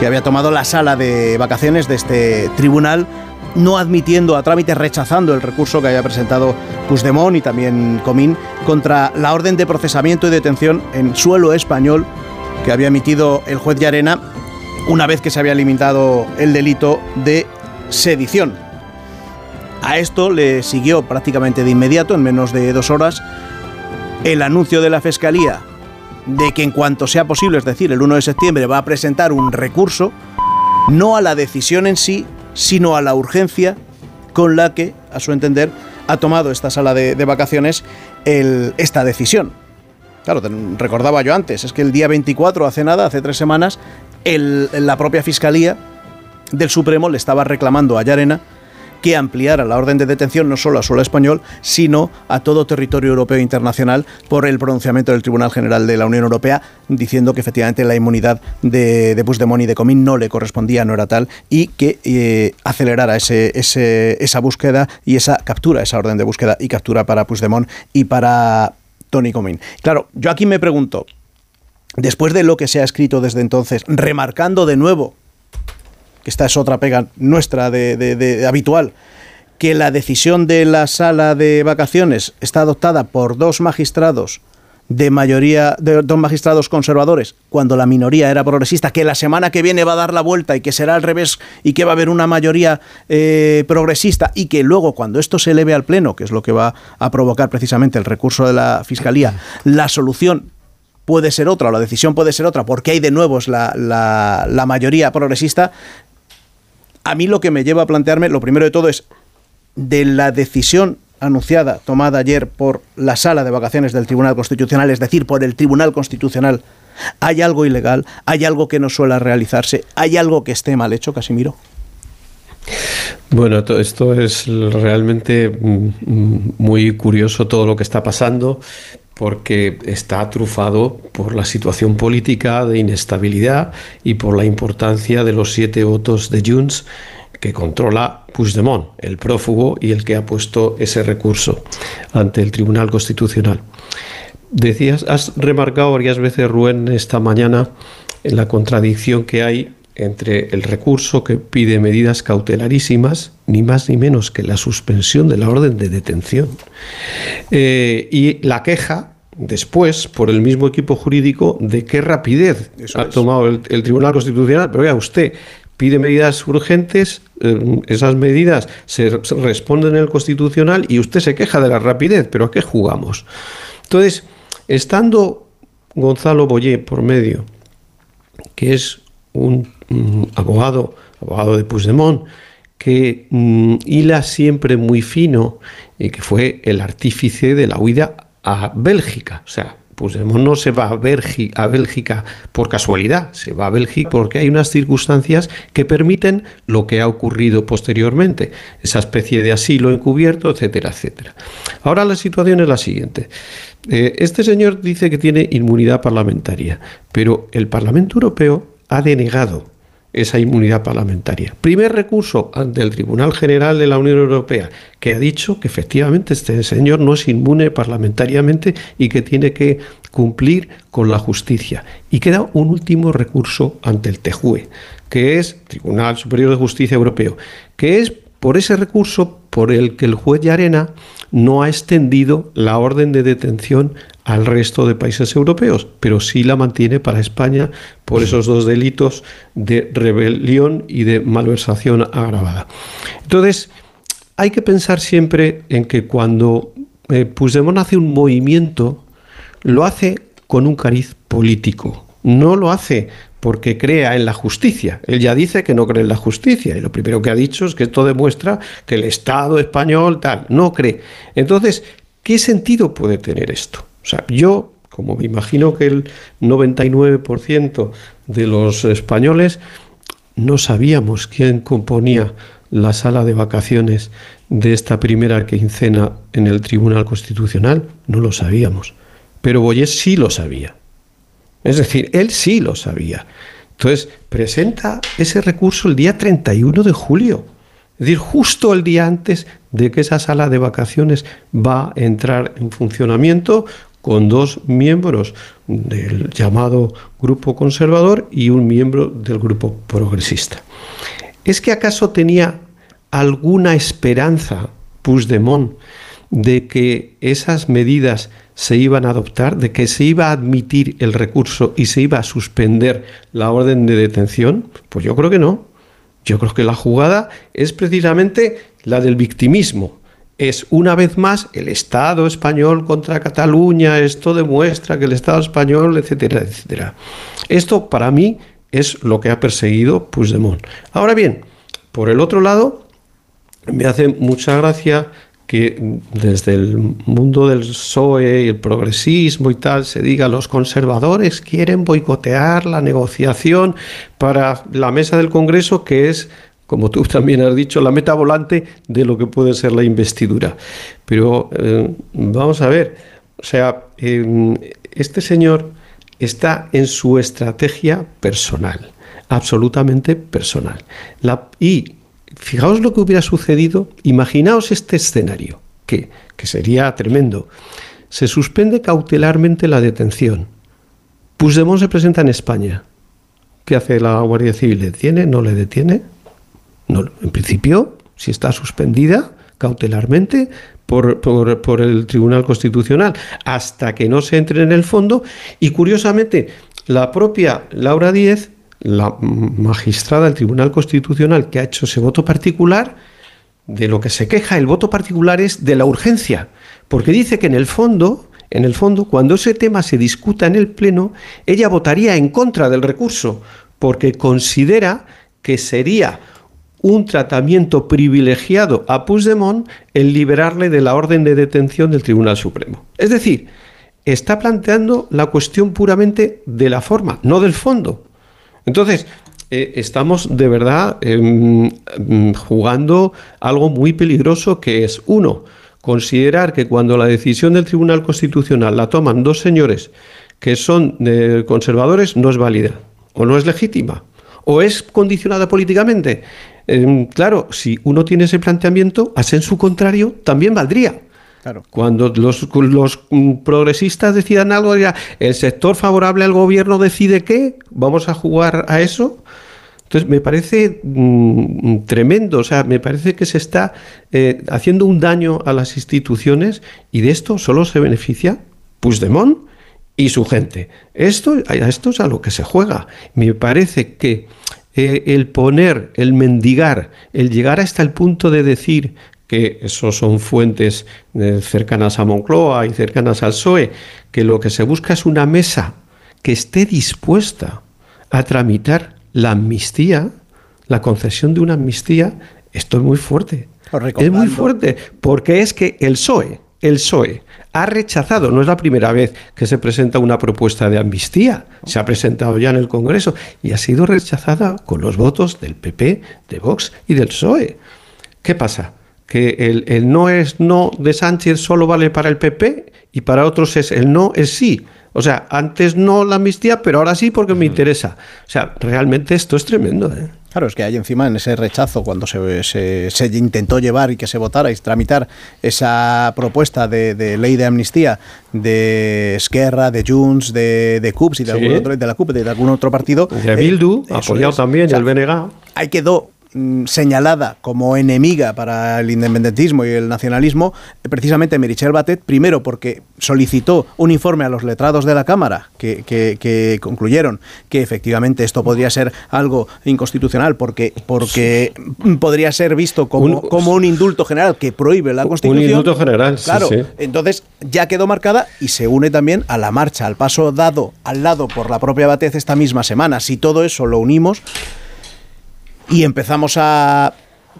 que había tomado la sala de vacaciones de este tribunal no admitiendo a trámite, rechazando el recurso que había presentado Puigdemont y también Comín contra la orden de procesamiento y detención en suelo español que había emitido el juez Arena una vez que se había limitado el delito de sedición. A esto le siguió prácticamente de inmediato, en menos de dos horas, el anuncio de la Fiscalía de que en cuanto sea posible, es decir, el 1 de septiembre, va a presentar un recurso, no a la decisión en sí, sino a la urgencia con la que, a su entender, ha tomado esta sala de, vacaciones esta decisión. Claro, recordaba yo antes, es que el día 24, hace nada, hace tres semanas, la propia Fiscalía del Supremo le estaba reclamando a Yarena que ampliara la orden de detención no solo a suelo español, sino a todo territorio europeo e internacional por el pronunciamiento del Tribunal General de la Unión Europea, diciendo que efectivamente la inmunidad de, de Puigdemont y de Comín no le correspondía, no era tal, y que eh, acelerara esa búsqueda y esa captura, esa orden de búsqueda y captura para Puigdemont y para Tony Comín. Claro, yo aquí me pregunto, después de lo que se ha escrito desde entonces, remarcando de nuevo, que esta es otra pega nuestra de, habitual, que la decisión de la sala de vacaciones está adoptada por dos magistrados de mayoría de dos magistrados conservadores cuando la minoría era progresista, que la semana que viene va a dar la vuelta y que será al revés y que va a haber una mayoría eh, progresista y que luego cuando esto se eleve al pleno, que es lo que va a provocar precisamente el recurso de la fiscalía, la solución puede ser otra, o la decisión puede ser otra, porque hay de nuevo la, la, mayoría progresista, a mí lo que me lleva a plantearme, lo primero de todo es, de la decisión anunciada, tomada ayer por la sala de vacaciones del Tribunal Constitucional, es decir, por el Tribunal Constitucional, ¿hay algo ilegal? ¿Hay algo que no suele realizarse? ¿Hay algo que esté mal hecho, Casimiro? Bueno, esto es realmente mm, mm, muy curioso todo lo que está pasando porque está trufado por la situación política de inestabilidad y por la importancia de los siete votos de Junts que controla Puigdemont, el prófugo y el que ha puesto ese recurso ante el Tribunal Constitucional. Decías, has remarcado varias veces, Rubén, esta mañana en la contradicción que hay entre el recurso que pide medidas cautelarísimas, ni más ni menos que la suspensión de la orden de detención, eh, y la queja después por el mismo equipo jurídico de qué rapidez ha tomado el, Tribunal Constitucional. Pero vea usted, pide medidas urgentes, eh, esas medidas se, responden en el Constitucional y usted se queja de la rapidez, pero ¿a qué jugamos? Entonces, estando Gonzalo Boyé por medio, que es un abogado, abogado de Puigdemont, que mm, hila siempre muy fino y que fue el artífice de la huida a Bélgica. O sea, Puigdemont no se va a Bélgica, a Bélgica por casualidad, se va a Bélgica porque hay unas circunstancias que permiten lo que ha ocurrido posteriormente, esa especie de asilo encubierto, etcétera, etcétera. Ahora la situación es la siguiente. Eh, este señor dice que tiene inmunidad parlamentaria, pero el Parlamento Europeo ha denegado esa inmunidad parlamentaria. Primer recurso ante el Tribunal General de la Unión Europea, que ha dicho que efectivamente este señor no es inmune parlamentariamente y que tiene que cumplir con la justicia. Y queda un último recurso ante el TEJUE, que es Tribunal Superior de Justicia Europeo, que es por ese recurso por el que el juez de Arena no ha extendido la orden de detención al resto de países europeos, pero sí la mantiene para España por esos dos delitos de rebelión y de malversación agravada. Entonces, hay que pensar siempre en que cuando eh, Puigdemont hace un movimiento, lo hace con un cariz político, no lo hace porque crea en la justicia. Él ya dice que no cree en la justicia y lo primero que ha dicho es que esto demuestra que el Estado español tal, no cree. Entonces, ¿qué sentido puede tener esto? O sea, yo, como me imagino que el 99% de los españoles no sabíamos quién componía la sala de vacaciones de esta primera quincena en el Tribunal Constitucional, no lo sabíamos. Pero Boyes sí lo sabía. Es decir, él sí lo sabía. Entonces, presenta ese recurso el día 31 de julio. Es decir, justo el día antes de que esa sala de vacaciones va a entrar en funcionamiento con dos miembros del llamado grupo conservador y un miembro del grupo progresista. ¿Es que acaso tenía alguna esperanza Puigdemont de que esas medidas se iban a adoptar, de que se iba a admitir el recurso y se iba a suspender la orden de detención? Pues yo creo que no. Yo creo que la jugada es precisamente la del victimismo. Es una vez más el Estado español contra Cataluña, esto demuestra que el Estado español, etcétera, etcétera. Esto para mí es lo que ha perseguido Puigdemont. Ahora bien, por el otro lado, me hace mucha gracia que desde el mundo del PSOE y el progresismo y tal se diga los conservadores quieren boicotear la negociación para la mesa del Congreso que es como tú también has dicho, la meta volante de lo que puede ser la investidura. Pero eh, vamos a ver, o sea, este señor está en su estrategia personal, absolutamente personal. y fijaos lo que hubiera sucedido, imaginaos este escenario, que, que sería tremendo. Se suspende cautelarmente la detención. Puigdemont se presenta en España. ¿Qué hace la Guardia Civil? ¿Le detiene? ¿No le detiene? En principio, si está suspendida cautelarmente por, por, por, el Tribunal Constitucional hasta que no se entre en el fondo. Y curiosamente, la propia Laura Díez la magistrada del Tribunal Constitucional que ha hecho ese voto particular, de lo que se queja el voto particular es de la urgencia, porque dice que en el fondo, en el fondo, cuando ese tema se discuta en el Pleno, ella votaría en contra del recurso, porque considera que sería un tratamiento privilegiado a Puigdemont el liberarle de la orden de detención del Tribunal Supremo. Es decir, está planteando la cuestión puramente de la forma, no del fondo. Entonces, eh, estamos de verdad em, em, jugando algo muy peligroso que es, uno, considerar que cuando la decisión del Tribunal Constitucional la toman dos señores que son conservadores, no es válida o no es legítima o es condicionada políticamente. Em, claro, si uno tiene ese planteamiento, a su contrario, también valdría. Cuando los, los, progresistas decidan algo, el sector favorable al gobierno decide qué, vamos a jugar a eso. Entonces me parece mm, tremendo, o sea, me parece que se está eh, haciendo un daño a las instituciones y de esto solo se beneficia Puigdemont y su gente. Esto, esto es a lo que se juega. Me parece que el poner, el mendigar, el llegar hasta el punto de decir que eso son fuentes eh, cercanas a Moncloa y cercanas al PSOE, que lo que se busca es una mesa que esté dispuesta a tramitar la amnistía, la concesión de una amnistía, esto es muy fuerte. Es muy fuerte, porque es que el PSOE, el PSOE ha rechazado, no es la primera vez que se presenta una propuesta de amnistía, se ha presentado ya en el Congreso y ha sido rechazada con los votos del PP, de Vox y del PSOE. ¿Qué pasa? Que el, el no es no de Sánchez solo vale para el PP y para otros es el no es sí. O sea, antes no la amnistía, pero ahora sí porque me interesa. O sea, realmente esto es tremendo. ¿eh? Claro, es que hay encima en ese rechazo, cuando se, se, intentó llevar y que se votara y tramitar esa propuesta de, ley de amnistía de Esquerra, de Junts, de, de CUPS y de, algún otro, de la CUP, de algún otro partido. De Bildu, apoyado también, y el BNG. Ahí quedó señalada como enemiga para el independentismo y el nacionalismo, precisamente Merichel Batet, primero porque solicitó un informe a los letrados de la Cámara que, concluyeron que efectivamente esto podría ser algo inconstitucional porque, porque podría ser visto como un, como un indulto general que prohíbe la Constitución. Un indulto general, claro. Entonces ya quedó marcada y se une también a la marcha, al paso dado al lado por la propia Batet esta misma semana. Si todo eso lo unimos, y empezamos a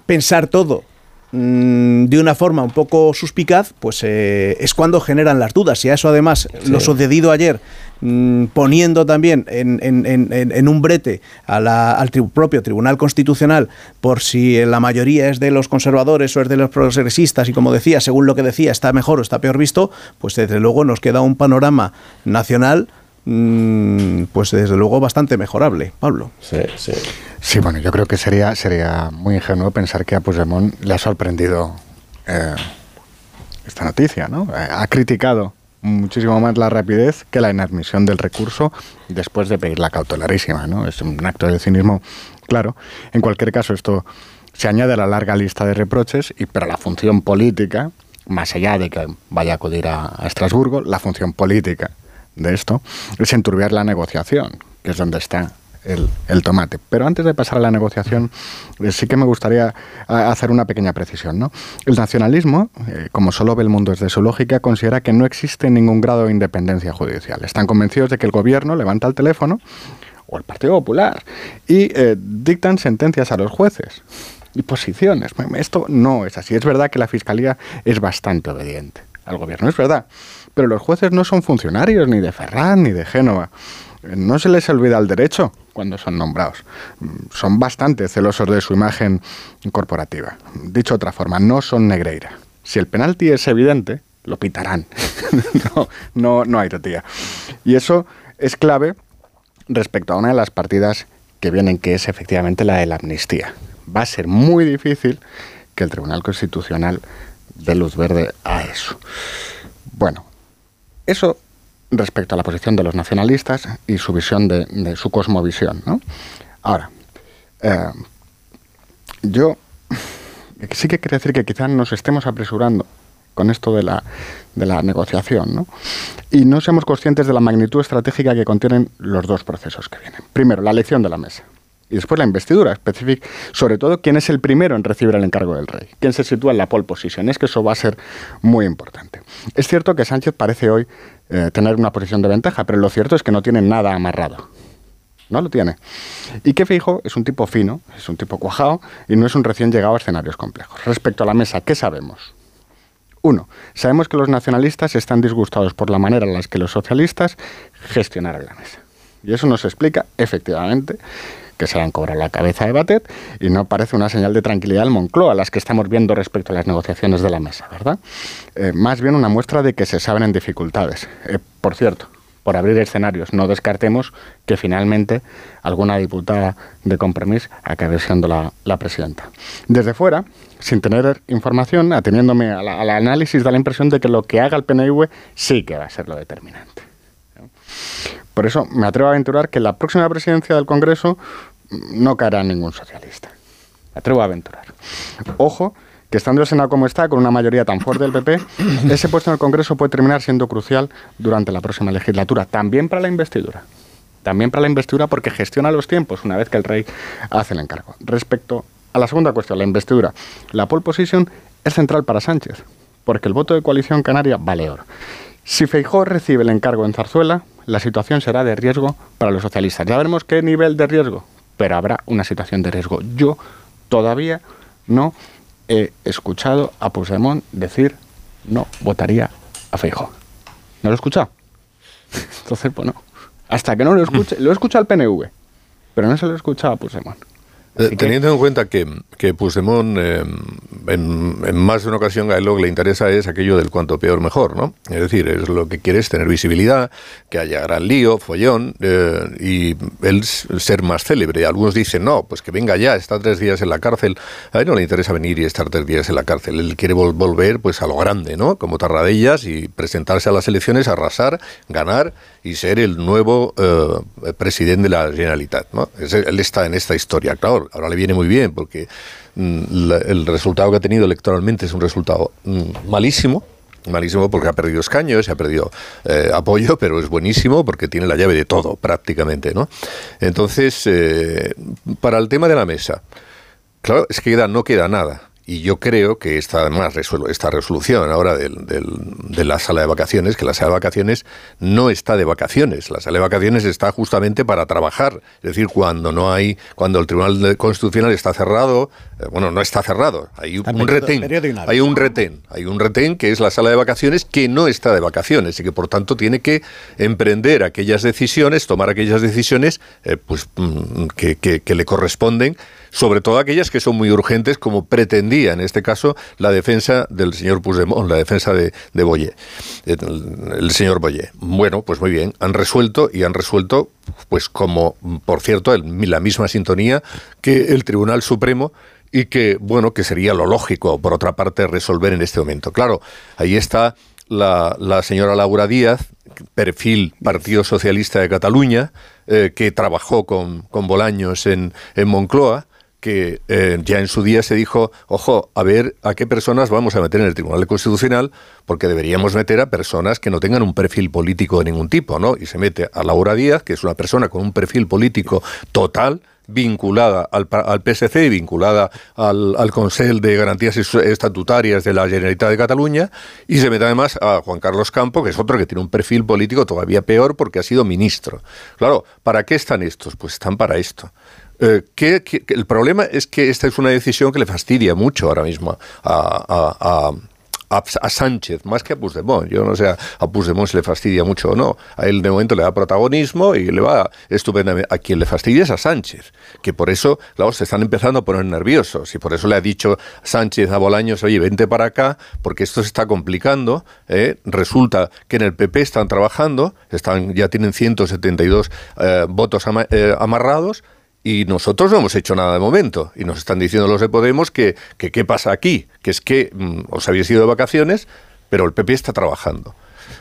pensar todo mm, de una forma un poco suspicaz, pues eh, es cuando generan las dudas. Y a eso además lo sucedido ayer, mm, poniendo también en, un brete al propio Tribunal Constitucional por si la mayoría es de los conservadores o es de los progresistas y como decía, según lo que decía, está mejor o está peor visto, pues desde luego nos queda un panorama nacional pues desde luego bastante mejorable, Pablo. Sí, sí. Sí, bueno, yo creo que sería, sería muy ingenuo pensar que a Puigdemont le ha sorprendido eh, esta noticia, ¿no? Eh, ha criticado muchísimo más la rapidez que la inadmisión del recurso después de pedir la cautelarísima, ¿no? Es un acto de cinismo, claro. En cualquier caso, esto se añade a la larga lista de reproches, y pero la función política, más allá de que vaya a acudir a Estrasburgo, la función política de esto es enturbiar la negociación, que es donde está el, tomate. Pero antes de pasar a la negociación, eh, sí que me gustaría hacer una pequeña precisión. ¿no? El nacionalismo, eh, como solo ve el mundo desde su lógica, considera que no existe ningún grado de independencia judicial. Están convencidos de que el gobierno levanta el teléfono, o el Partido Popular, y eh, dictan sentencias a los jueces y posiciones. Esto no es así. Es verdad que la Fiscalía es bastante obediente al gobierno, es verdad. Pero los jueces no son funcionarios ni de Ferran ni de Génova. No se les olvida el derecho cuando son nombrados. Son bastante celosos de su imagen corporativa. Dicho de otra forma, no son Negreira. Si el penalti es evidente, lo pitarán. *laughs* no, no, no hay tía. Y eso es clave respecto a una de las partidas que vienen, que es efectivamente la de la amnistía. Va a ser muy difícil que el Tribunal Constitucional dé luz verde a eso. Bueno, eso respecto a la posición de los nacionalistas y su visión de, su cosmovisión. ¿no? Ahora, eh, yo sí que quiero decir que quizás nos estemos apresurando con esto de la, de la negociación, ¿no? Y no seamos conscientes de la magnitud estratégica que contienen los dos procesos que vienen. Primero, la elección de la mesa. Y después la investidura específica, sobre todo quién es el primero en recibir el encargo del rey, quién se sitúa en la pole position. Es que eso va a ser muy importante. Es cierto que Sánchez parece hoy eh, tener una posición de ventaja, pero lo cierto es que no tiene nada amarrado. No lo tiene. Y que Fijo es un tipo fino, es un tipo cuajado y no es un recién llegado a escenarios complejos. Respecto a la mesa, ¿qué sabemos? Uno, sabemos que los nacionalistas están disgustados por la manera en la que los socialistas gestionaron la mesa. Y eso nos explica, efectivamente, que se han cobrado la cabeza de Batet y no parece una señal de tranquilidad al Moncloa, las que estamos viendo respecto a las negociaciones de la mesa, ¿verdad? Eh, más bien una muestra de que se saben en dificultades. Eh, por cierto, por abrir escenarios, no descartemos que finalmente alguna diputada de compromiso acabe siendo la, presidenta. Desde fuera, sin tener información, ateniéndome al análisis, da la impresión de que lo que haga el PNV sí que va a ser lo determinante. Por eso me atrevo a aventurar que la próxima presidencia del Congreso no caerá ningún socialista. Me atrevo a aventurar. Ojo, que estando el Senado como está, con una mayoría tan fuerte del PP, *coughs* ese puesto en el Congreso puede terminar siendo crucial durante la próxima legislatura, también para la investidura. También para la investidura porque gestiona los tiempos una vez que el rey hace el encargo. Respecto a la segunda cuestión, la investidura, la pole position es central para Sánchez, porque el voto de coalición canaria vale oro. Si Feijó recibe el encargo en Zarzuela, la situación será de riesgo para los socialistas. Ya veremos qué nivel de riesgo pero habrá una situación de riesgo. Yo todavía no he escuchado a Puigdemont decir no votaría a Feijóo. ¿No lo he escuchado? *laughs* Entonces, bueno, hasta que no lo escuche, lo he escuchado al PNV, pero no se lo he escuchado a Puigdemont. Eh, teniendo en cuenta que, que Puigdemont eh, en, más de una ocasión a él lo que le interesa es aquello del cuanto peor mejor, ¿no? Es decir, es lo que quiere es tener visibilidad, que haya gran lío, follón eh, y él ser más célebre. Algunos dicen, no, pues que venga ya, está tres días en la cárcel. A él no le interesa venir y estar tres días en la cárcel. Él quiere volver pues a lo grande, ¿no? Como Tarradellas y presentarse a las elecciones, arrasar, ganar y ser el nuevo presidente de la Generalitat, ¿no? él está en esta historia, claro ahora le viene muy bien porque mm, el resultado que ha tenido electoralmente es un resultado mm, malísimo, malísimo porque ha perdido escaños, ha perdido eh, apoyo, pero es buenísimo porque tiene la llave de todo prácticamente, ¿no? Entonces, eh, para el tema de la mesa, claro, es que no queda nada. Y yo creo que esta, además, esta resolución ahora de la sala de vacaciones, que la sala de vacaciones no está de vacaciones, la sala de vacaciones está justamente para trabajar. Es decir, cuando no hay, cuando el Tribunal Constitucional está cerrado, eh, bueno, no está cerrado, hay un retén, hay un retén, hay un retén que es la sala de vacaciones que no está de vacaciones y que por tanto tiene que emprender aquellas decisiones, tomar aquellas decisiones, eh, pues mm, que, que le corresponden sobre todo aquellas que son muy urgentes, como pretendía en este caso la defensa del señor Puigdemont, la defensa de, de Boyer, el, señor Boyer. Bueno, pues muy bien, han resuelto y han resuelto, pues como, por cierto, la misma sintonía que el Tribunal Supremo y que, bueno, que sería lo lógico, por otra parte, resolver en este momento. Claro, ahí está la, la señora Laura Díaz, perfil Partido Socialista de Cataluña, eh, que trabajó con, con Bolaños en, en Moncloa, que eh, ya en su día se dijo, ojo, a ver a qué personas vamos a meter en el Tribunal Constitucional, porque deberíamos meter a personas que no tengan un perfil político de ningún tipo, ¿no? Y se mete a Laura Díaz, que es una persona con un perfil político total, vinculada al, al PSC y vinculada al, al Consejo de Garantías Estatutarias de la Generalitat de Cataluña, y se mete además a Juan Carlos Campo, que es otro que tiene un perfil político todavía peor porque ha sido ministro. Claro, ¿para qué están estos? Pues están para esto. Eh, el problema es que esta es una decisión que le fastidia mucho ahora mismo a, Sánchez, más que a Puigdemont. Yo no sé a Puigdemont si le fastidia mucho o no. A él de momento le da protagonismo y le va estupendamente. A quien le fastidia es a Sánchez, que por eso, claro, se están empezando a poner nerviosos. Y por eso le ha dicho Sánchez a Bolaños, oye, vente para acá, porque esto se está complicando. ¿eh? Resulta que en el PP están trabajando, están, ya tienen 172 eh, votos amarrados y nosotros no hemos hecho nada de momento. Y nos están diciendo los de Podemos que, qué pasa aquí, que es que mm, os habéis ido de vacaciones, pero el PP está trabajando.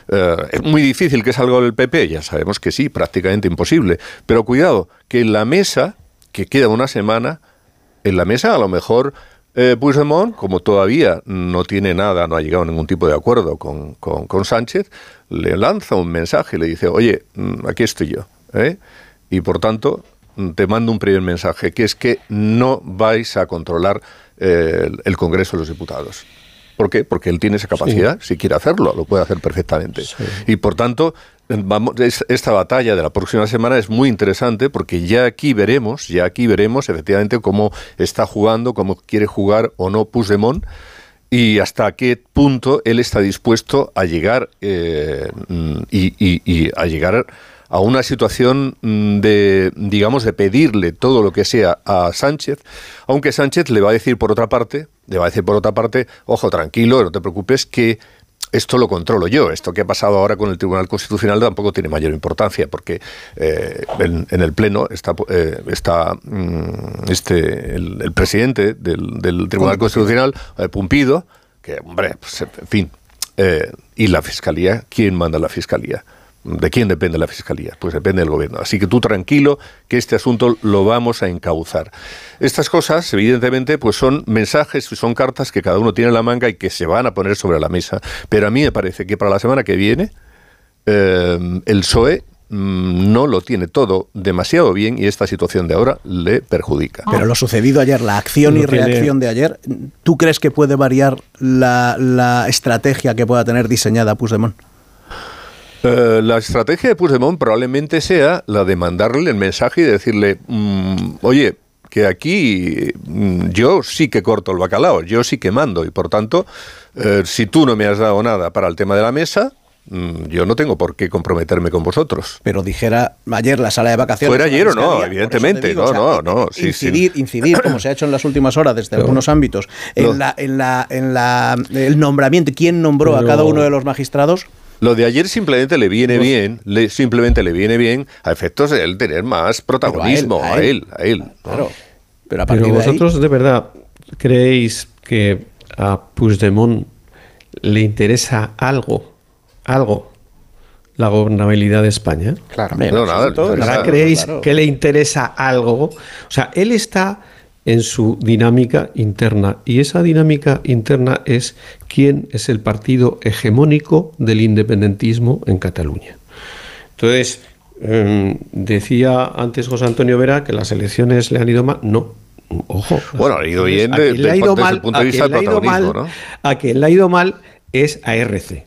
Eh, es muy difícil que salga el PP, ya sabemos que sí, prácticamente imposible. Pero cuidado, que en la mesa, que queda una semana, en la mesa a lo mejor eh, Puigdemont, como todavía no tiene nada, no ha llegado a ningún tipo de acuerdo con, con, Sánchez, le lanza un mensaje y le dice, oye, mm, aquí estoy yo. ¿eh? Y por tanto, te mando un primer mensaje, que es que no vais a controlar eh, el Congreso de los Diputados. ¿Por qué? Porque él tiene esa capacidad, si quiere hacerlo, lo puede hacer perfectamente. Y por tanto, vamos, esta batalla de la próxima semana es muy interesante porque ya aquí veremos, ya aquí veremos efectivamente cómo está jugando, cómo quiere jugar o no Puigdemont y hasta qué punto él está dispuesto a llegar eh, y, y a llegar a una situación mm, de, digamos, de pedirle todo lo que sea a Sánchez, aunque Sánchez le va a decir por otra parte, le va a decir por otra parte, ojo, tranquilo, no te preocupes, que esto lo controlo yo. Esto que ha pasado ahora con el Tribunal Constitucional tampoco tiene mayor importancia, porque eh, en, el Pleno está, eh, está mm, este, el, presidente del, Tribunal Constitucional, eh, Pumpido, que, hombre, pues, en fin. ¿Y la Fiscalía? ¿Quién manda la Fiscalía? ¿De quién depende la Fiscalía? Pues depende del gobierno. Así que tú tranquilo que este asunto lo vamos a encauzar. Estas cosas, evidentemente, pues son mensajes, y son cartas que cada uno tiene en la manga y que se van a poner sobre la mesa. Pero a mí me parece que para la semana que viene eh, el PSOE mm, no lo tiene todo demasiado bien y esta situación de ahora le perjudica. Pero lo sucedido ayer, la acción y reacción de ayer, ¿tú crees que puede variar la, la estrategia que pueda tener diseñada Puigdemont? Eh, la estrategia de Puigdemont probablemente sea la de mandarle el mensaje y decirle, mm, oye, que aquí mm, yo sí que corto el bacalao, yo sí que mando y por tanto, eh, si tú no me has dado nada para el tema de la mesa, mm, yo no tengo por qué comprometerme con vosotros. Pero dijera ayer la sala de vacaciones. Fuera ayer o no, evidentemente, digo, no, o sea, no, no, sí, incidir, incidir, como se ha hecho en las últimas horas desde algunos ámbitos, en la, en la, en la, el nombramiento, quién nombró a cada uno de los magistrados. Lo de ayer simplemente le viene bien, le, simplemente le viene bien a efectos de él tener más protagonismo, a a él, él, a él. Claro. Pero a partir Pero de ahí- vosotros de verdad creéis que a Puigdemont le interesa algo, algo, la gobernabilidad de España. Claro. No, nada, absoluto, no, ¿De Claro, verdad claro, creéis claro. que le interesa algo? O sea, él está en su dinámica interna y esa dinámica interna es quién es el partido hegemónico del independentismo en Cataluña. Entonces, em, decía antes José Antonio Vera que las elecciones le han ido mal. No, ojo. Bueno, ha ido bien desde el punto de vista del protagonismo, mal- ¿no? A quien le ha ido mal es a RC,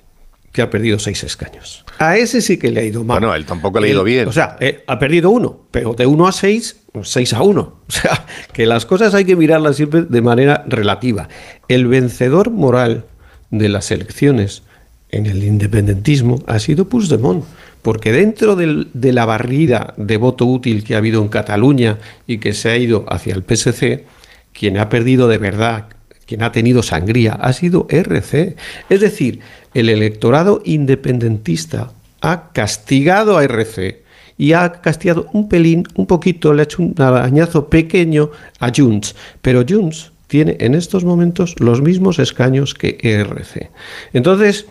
que ha perdido seis escaños. A ese sí que le ha ido mal. Bueno, él tampoco le ha ido Él- bien. O sea, eh, ha perdido uno, pero de uno a seis, seis a uno. *laughs* O sea, que las cosas hay que mirarlas siempre de manera relativa. El vencedor moral de las elecciones en el independentismo ha sido Puigdemont, porque dentro del- de la barrida de voto útil que ha habido en Cataluña y que se ha ido hacia el PSC, quien ha perdido de verdad, quien ha tenido sangría, ha sido RC. Es decir, el electorado independentista ha castigado a RC y ha castigado un pelín, un poquito, le ha hecho un arañazo pequeño a Junts, pero Junts tiene en estos momentos los mismos escaños que ERC. Entonces,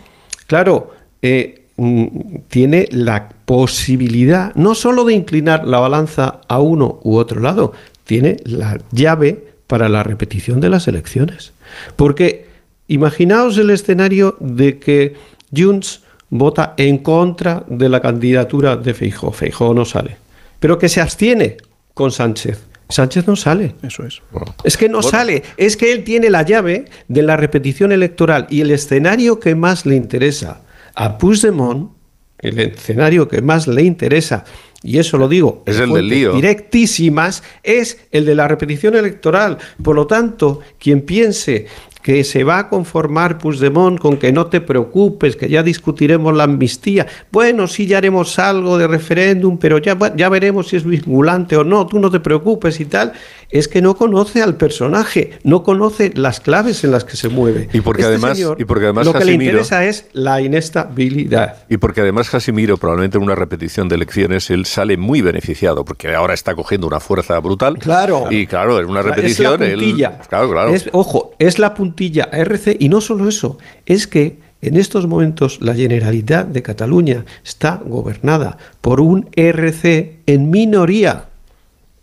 claro, eh, mm, tiene la posibilidad no solo de inclinar la balanza a uno u otro lado, tiene la llave para la repetición de las elecciones. Porque imaginaos el escenario de que Junts vota en contra de la candidatura de Feijóo. Feijóo no sale. Pero que se abstiene con Sánchez. Sánchez no sale. Eso es. Es que no sale. Es que él tiene la llave de la repetición electoral y el escenario que más le interesa a Puigdemont, el escenario que más le interesa, y eso lo digo, Es el del lío. directísimas, es el de la repetición electoral. Por lo tanto, quien piense que se va a conformar Puigdemont con que no te preocupes, que ya discutiremos la amnistía. Bueno, sí, ya haremos algo de referéndum, pero ya, ya veremos si es vinculante o no, tú no te preocupes y tal. Es que no conoce al personaje, no conoce las claves en las que se mueve. Y porque además- señor, y porque además lo que le interesa es la inestabilidad. Y porque además Casimiro, probablemente en una repetición de elecciones, él sale muy beneficiado, porque ahora está cogiendo una fuerza brutal. Claro. Y claro, en una Es la repetición, él. puntilla. Claro, claro. Es- ojo, es la puntilla RC y no solo eso, es que en estos momentos la Generalitat de Cataluña está gobernada por un RC en minoría,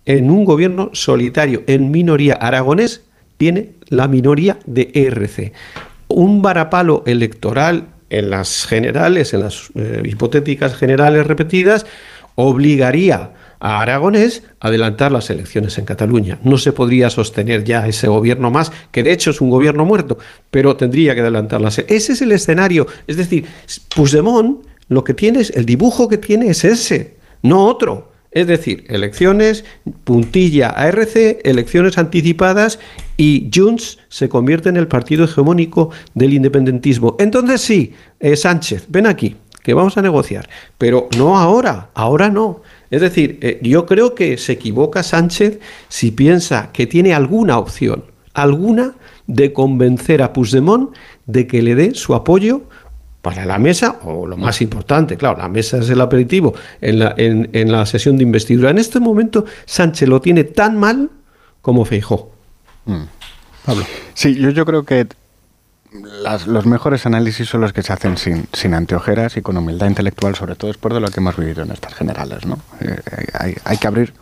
en un gobierno solitario, en minoría. Aragonés tiene la minoría de ERC. Un varapalo electoral en las generales, en las eh, hipotéticas generales repetidas, obligaría a Aragonés adelantar las elecciones en Cataluña. No se podría sostener ya ese gobierno más, que de hecho es un gobierno muerto, pero tendría que adelantarlas. Ese es el escenario. Es decir, Puigdemont lo que tiene es, el dibujo que tiene es ese, no otro. Es decir, elecciones, puntilla ARC, elecciones anticipadas y Junts se convierte en el partido hegemónico del independentismo. Entonces sí, eh, Sánchez, ven aquí, que vamos a negociar, pero no ahora, ahora no. Es decir, eh, yo creo que se equivoca Sánchez si piensa que tiene alguna opción, alguna, de convencer a Puigdemont de que le dé su apoyo para la mesa, o lo más importante, claro, la mesa es el aperitivo en la, en, en la sesión de investidura. En este momento, Sánchez lo tiene tan mal como Feijó. Pablo. Sí, yo, yo creo que las- los mejores análisis son los que se hacen sin, sin anteojeras y con humildad intelectual, sobre todo después de lo que hemos vivido en estas generales. ¿no? Eh, hay, hay que abrir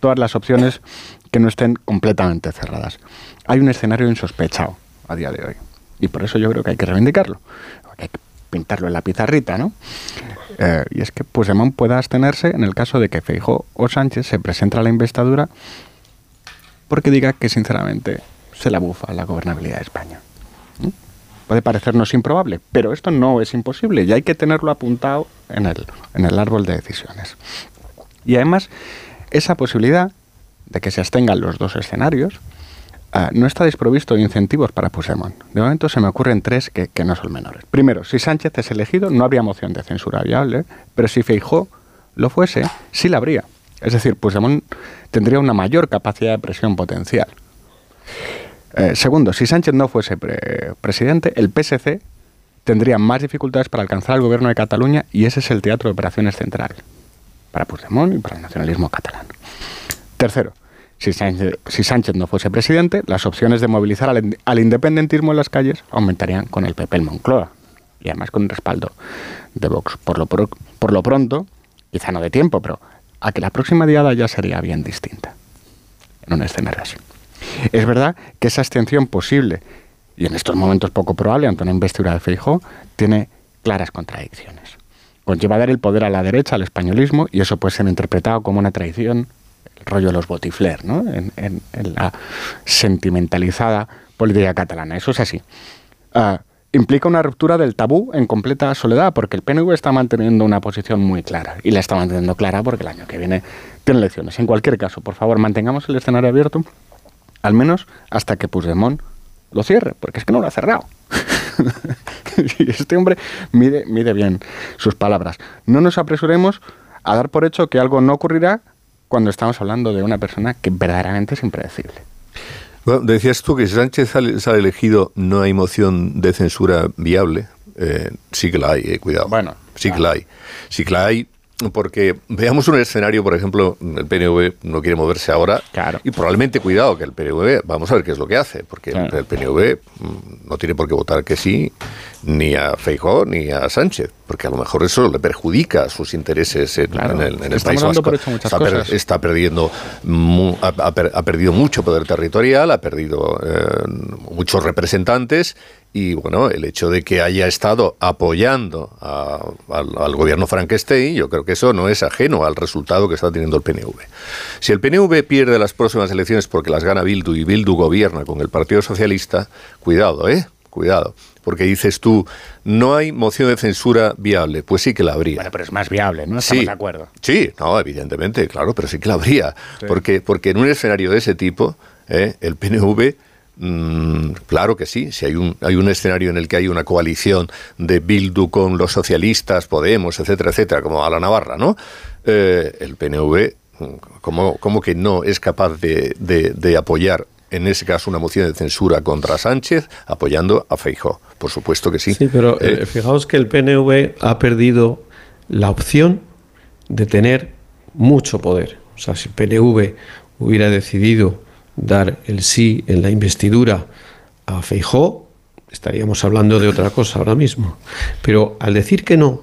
todas las opciones que no estén completamente cerradas. Hay un escenario insospechado a día de hoy y por eso yo creo que hay que reivindicarlo. Hay que pintarlo en la pizarrita, ¿no? Eh, y es que Puigdemont pueda abstenerse en el caso de que Feijóo o Sánchez se presenten a la investidura porque diga que sinceramente se la bufa la gobernabilidad de España. Puede parecernos improbable, pero esto no es imposible y hay que tenerlo apuntado en el, en el árbol de decisiones. Y además, esa posibilidad de que se abstengan los dos escenarios ah, no está desprovisto de incentivos para Puigdemont. De momento se me ocurren tres que, que, no son menores. Primero, si Sánchez es elegido, no habría moción de censura viable, pero si Feijó lo fuese, sí la habría. Es decir, Puigdemont tendría una mayor capacidad de presión potencial. Eh, segundo, si Sánchez no fuese pre presidente, el PSC tendría más dificultades para alcanzar el gobierno de Cataluña y ese es el teatro de operaciones central para Puigdemont y para el nacionalismo catalán. Tercero, si Sánchez, no fuese presidente, las opciones de movilizar al, independentismo en las calles aumentarían con el PP en Moncloa y además con un respaldo de Vox. Por lo, por lo pronto, quizá no de tiempo, pero a que la próxima diada ya sería bien distinta en un escenario así. Es verdad que esa abstención posible, y en estos momentos poco probable ante una investidura de Feijó, tiene claras contradicciones. Conlleva dar el poder a la derecha, al españolismo, y eso puede ser interpretado como una traición, el rollo de los botifler, ¿no? en, la sentimentalizada política catalana. Eso es así. Uh, implica una ruptura del tabú en completa soledad, porque el PNV está manteniendo una posición muy clara, y la está manteniendo clara porque el año que viene tiene elecciones. En cualquier caso, por favor, mantengamos el escenario abierto al menos hasta que Puigdemont lo cierre, porque es que no lo ha cerrado. *laughs* este hombre mide, mide bien sus palabras. No nos apresuremos a dar por hecho que algo no ocurrirá cuando estamos hablando de una persona que verdaderamente es impredecible. Bueno, decías tú que si Sánchez sale, sale, elegido no hay moción de censura viable. Eh, sí que la hay, eh, cuidado. Bueno, sí claro. que la hay. Sí que la hay porque veamos un escenario, por ejemplo, el PNV no quiere moverse ahora claro. y probablemente, cuidado, que el PNV, vamos a ver qué es lo que hace, porque claro. el PNV no tiene por qué votar que sí ni a Feijó ni a Sánchez, porque a lo mejor eso le perjudica sus intereses en, claro. en el, en el País Vasco. Está, per, está, perdiendo, mu, ha, ha, perdido mucho poder territorial, ha perdido eh, muchos representantes y bueno, el hecho de que haya estado apoyando a, al, al, gobierno Frankenstein, yo creo que eso no es ajeno al resultado que está teniendo el PNV. Si el PNV pierde las próximas elecciones porque las gana Bildu y Bildu gobierna con el Partido Socialista, cuidado, ¿eh? Cuidado. Porque dices tú, no hay moción de censura viable. Pues sí que la habría. Bueno, pero es más viable, ¿no? Estamos sí, de acuerdo. Sí, no, evidentemente, claro, pero sí que la habría. Sí. Porque, porque en un escenario de ese tipo, ¿eh? el PNV Mm, claro que sí, si hay un, hay un escenario en el que hay una coalición de Bildu con los socialistas, Podemos, etcétera, etcétera, como a la Navarra, ¿no? Eh, el PNV, como, como que no es capaz de, de, de, apoyar en ese caso una moción de censura contra Sánchez, apoyando a Feijó. Por supuesto que sí. Sí, pero eh, fijaos que el PNV ha perdido la opción de tener mucho poder. O sea, si el PNV hubiera decidido dar el sí en la investidura a Feijó, estaríamos hablando de otra cosa ahora mismo. Pero al decir que no,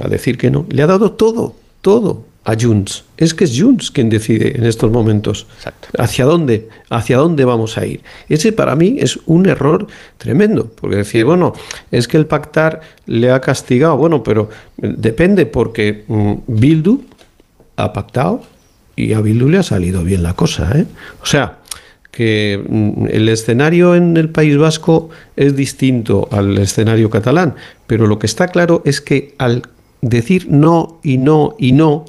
al decir que no, le ha dado todo, todo a Junts. Es que es Junts quien decide en estos momentos Exacto. hacia dónde, hacia dónde vamos a ir. Ese para mí es un error tremendo, porque decir, bueno, es que el pactar le ha castigado, bueno, pero depende porque mm, Bildu ha pactado y a Bildu le ha salido bien la cosa, ¿eh? O sea, que mm, el escenario en el País Vasco es distinto al escenario catalán, pero lo que está claro es que al decir no y no y no,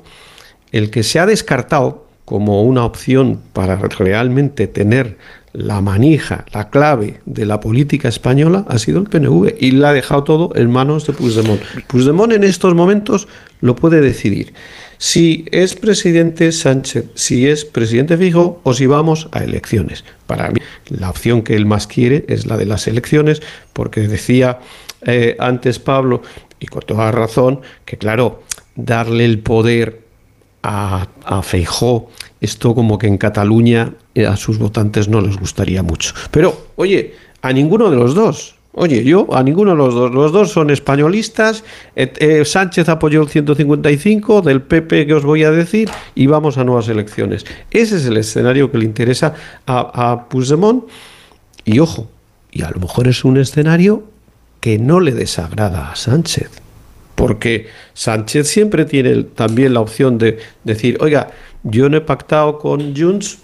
el que se ha descartado como una opción para realmente tener la manija, la clave de la política española ha sido el PNV y la ha dejado todo en manos de Puigdemont. Puigdemont en estos momentos lo puede decidir si es presidente Sánchez, si es presidente Fijo o si vamos a elecciones. Para mí, la opción que él más quiere es la de las elecciones, porque decía eh, antes Pablo, y con toda razón, que claro, darle el poder a, a Feijó, esto como que en Cataluña eh, a sus votantes no les gustaría mucho. Pero, oye, a ninguno de los dos, Oye, yo a ninguno de los dos. Los dos son españolistas. Eh, eh, Sánchez apoyó el 155 del PP que os voy a decir y vamos a nuevas elecciones. Ese es el escenario que le interesa a, a Puigdemont. Y ojo, y a lo mejor es un escenario que no le desagrada a Sánchez. Porque Sánchez siempre tiene también la opción de decir, oiga, yo no he pactado con Junts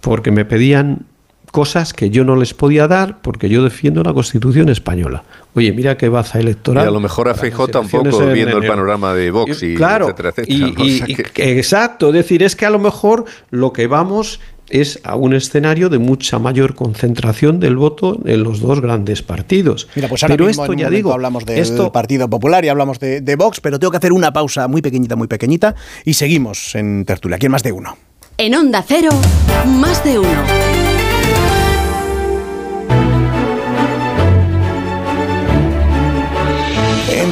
porque me pedían cosas que yo no les podía dar porque yo defiendo la Constitución española. Oye, mira qué baza electoral. Y a lo mejor a Feijó tampoco viendo el panorama de Vox y claro, etcétera, etcétera. *laughs* Exacto, es decir, es que a lo mejor lo que vamos es a un escenario de mucha mayor concentración del voto en los dos grandes partidos. Mira, pues ahora pero esto ya digo, hablamos del Partido Popular y hablamos de, de Vox, pero tengo que hacer una pausa muy pequeñita, muy pequeñita y seguimos en tertulia. Aquí en más de uno. En Onda Cero, más de uno.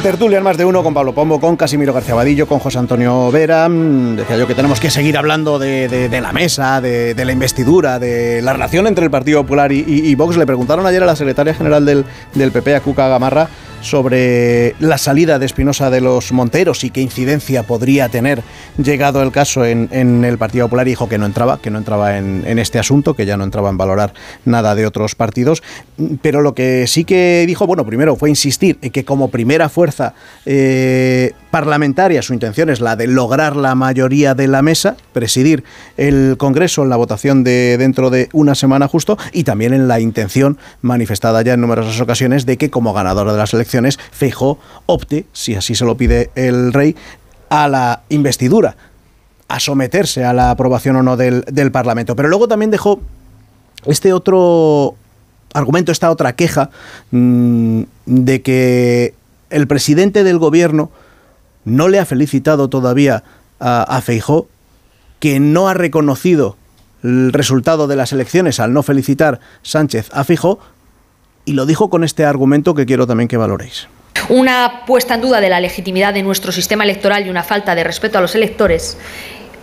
En tertulia más de uno con Pablo Pombo, con Casimiro García Vadillo, con José Antonio Vera. Mm, decía yo que tenemos que seguir hablando de, la mesa, de, la investidura, de la relación entre el Partido Popular y, Vox. Le preguntaron ayer a la secretaria general del, del PP, a Cuca Gamarra, sobre la salida de Espinosa de los Monteros y qué incidencia podría tener llegado el caso en, el Partido Popular y dijo que no entraba, que no entraba en, este asunto, que ya no entraba en valorar nada de otros partidos. Pero lo que sí que dijo, bueno, primero fue insistir en que como primera fuerza eh, parlamentaria su intención es la de lograr la mayoría de la mesa, presidir el Congreso en la votación de dentro de una semana justo y también en la intención manifestada ya en numerosas ocasiones de que como ganadora de las elecciones Feijó opte, si así se lo pide el rey, a la investidura, a someterse a la aprobación o no del, Parlamento. Pero luego también dejó este otro argumento, esta otra queja mm, de que el presidente del gobierno no le ha felicitado todavía a, a Feijó, que no ha reconocido el resultado de las elecciones al no felicitar Sánchez a Feijó, y lo dijo con este argumento que quiero también que valoréis. Una puesta en duda de la legitimidad de nuestro sistema electoral y una falta de respeto a los electores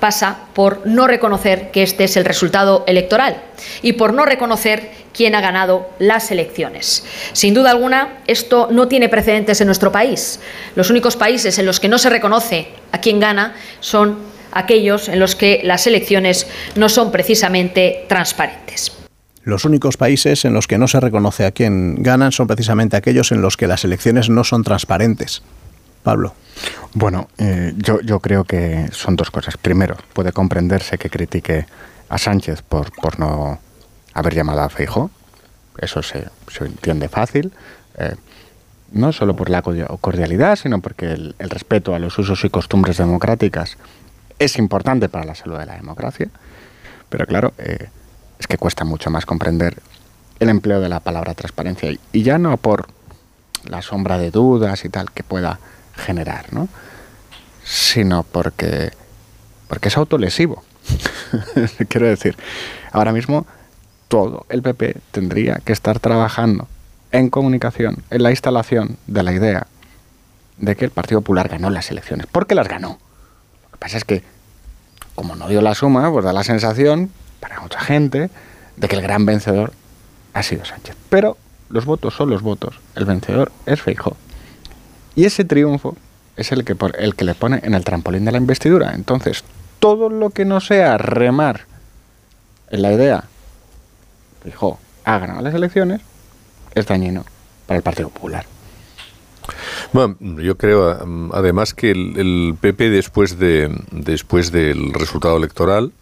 pasa por no reconocer que este es el resultado electoral y por no reconocer quién ha ganado las elecciones. Sin duda alguna, esto no tiene precedentes en nuestro país. Los únicos países en los que no se reconoce a quién gana son aquellos en los que las elecciones no son precisamente transparentes. Los únicos países en los que no se reconoce a quién ganan son precisamente aquellos en los que las elecciones no son transparentes. Pablo. Bueno, eh, yo, yo creo que son dos cosas. Primero, puede comprenderse que critique a Sánchez por, por no haber llamado a Feijo. Eso se, entiende fácil. Eh, no solo por la cordialidad, sino porque el, respeto a los usos y costumbres democráticas es importante para la salud de la democracia. Pero claro, eh, es que cuesta mucho más comprender el empleo de la palabra transparencia y ya no por la sombra de dudas y tal que pueda generar, ¿no? sino porque, porque es autolesivo. *laughs* Quiero decir, ahora mismo todo el PP tendría que estar trabajando en comunicación, en la instalación de la idea de que el Partido Popular ganó las elecciones. ¿Por qué las ganó? Lo que pasa es que, como no dio la suma, pues da la sensación para mucha gente de que el gran vencedor ha sido Sánchez. Pero los votos son los votos. El vencedor es Feijóo. Y ese triunfo es el que, el que le pone en el trampolín de la investidura. Entonces, todo lo que no sea remar en la idea, Feijóo ha ganado las elecciones, es dañino para el Partido Popular. Bueno, yo creo además que el, el, PP después de después del resultado electoral Mm,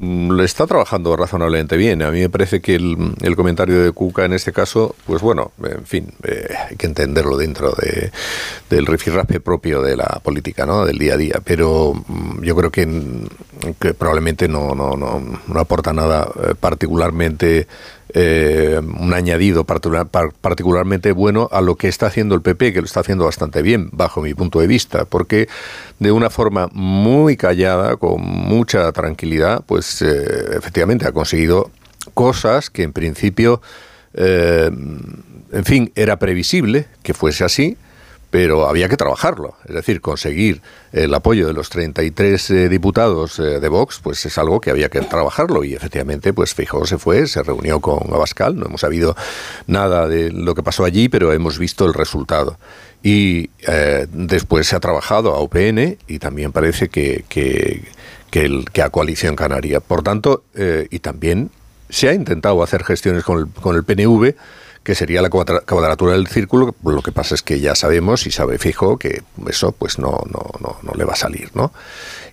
lo está trabajando razonablemente bien. A mí me parece que el, comentario de Cuca en este caso, pues bueno, en fin, eh, hay que entenderlo dentro de, del rifirrafe propio de la política, ¿no? Del día a día. Pero mm, yo creo que, que probablemente no, no, no, no aporta nada eh, particularmente eh, un añadido particularmente bueno a lo que está haciendo el PP, que lo está haciendo bastante bien, bajo mi punto de vista, porque de una forma muy callada, con mucha tranquilidad, pues eh, efectivamente ha conseguido cosas que en principio, eh, en fin, era previsible que fuese así, pero había que trabajarlo. Es decir, conseguir el apoyo de los 33 eh, diputados eh, de Vox, pues es algo que había que trabajarlo. Y efectivamente, pues Feijóo se fue, se reunió con Abascal. No hemos sabido nada de lo que pasó allí, pero hemos visto el resultado. Y eh, después se ha trabajado a UPN y también parece que, que, el, que a Coalición Canaria. Por tanto, y también se ha intentado hacer gestiones con el, con el PNV que sería la cuadratura del círculo. Lo que pasa es que ya sabemos y sabe fijo que eso pues no, no, no, no le va a salir, ¿no?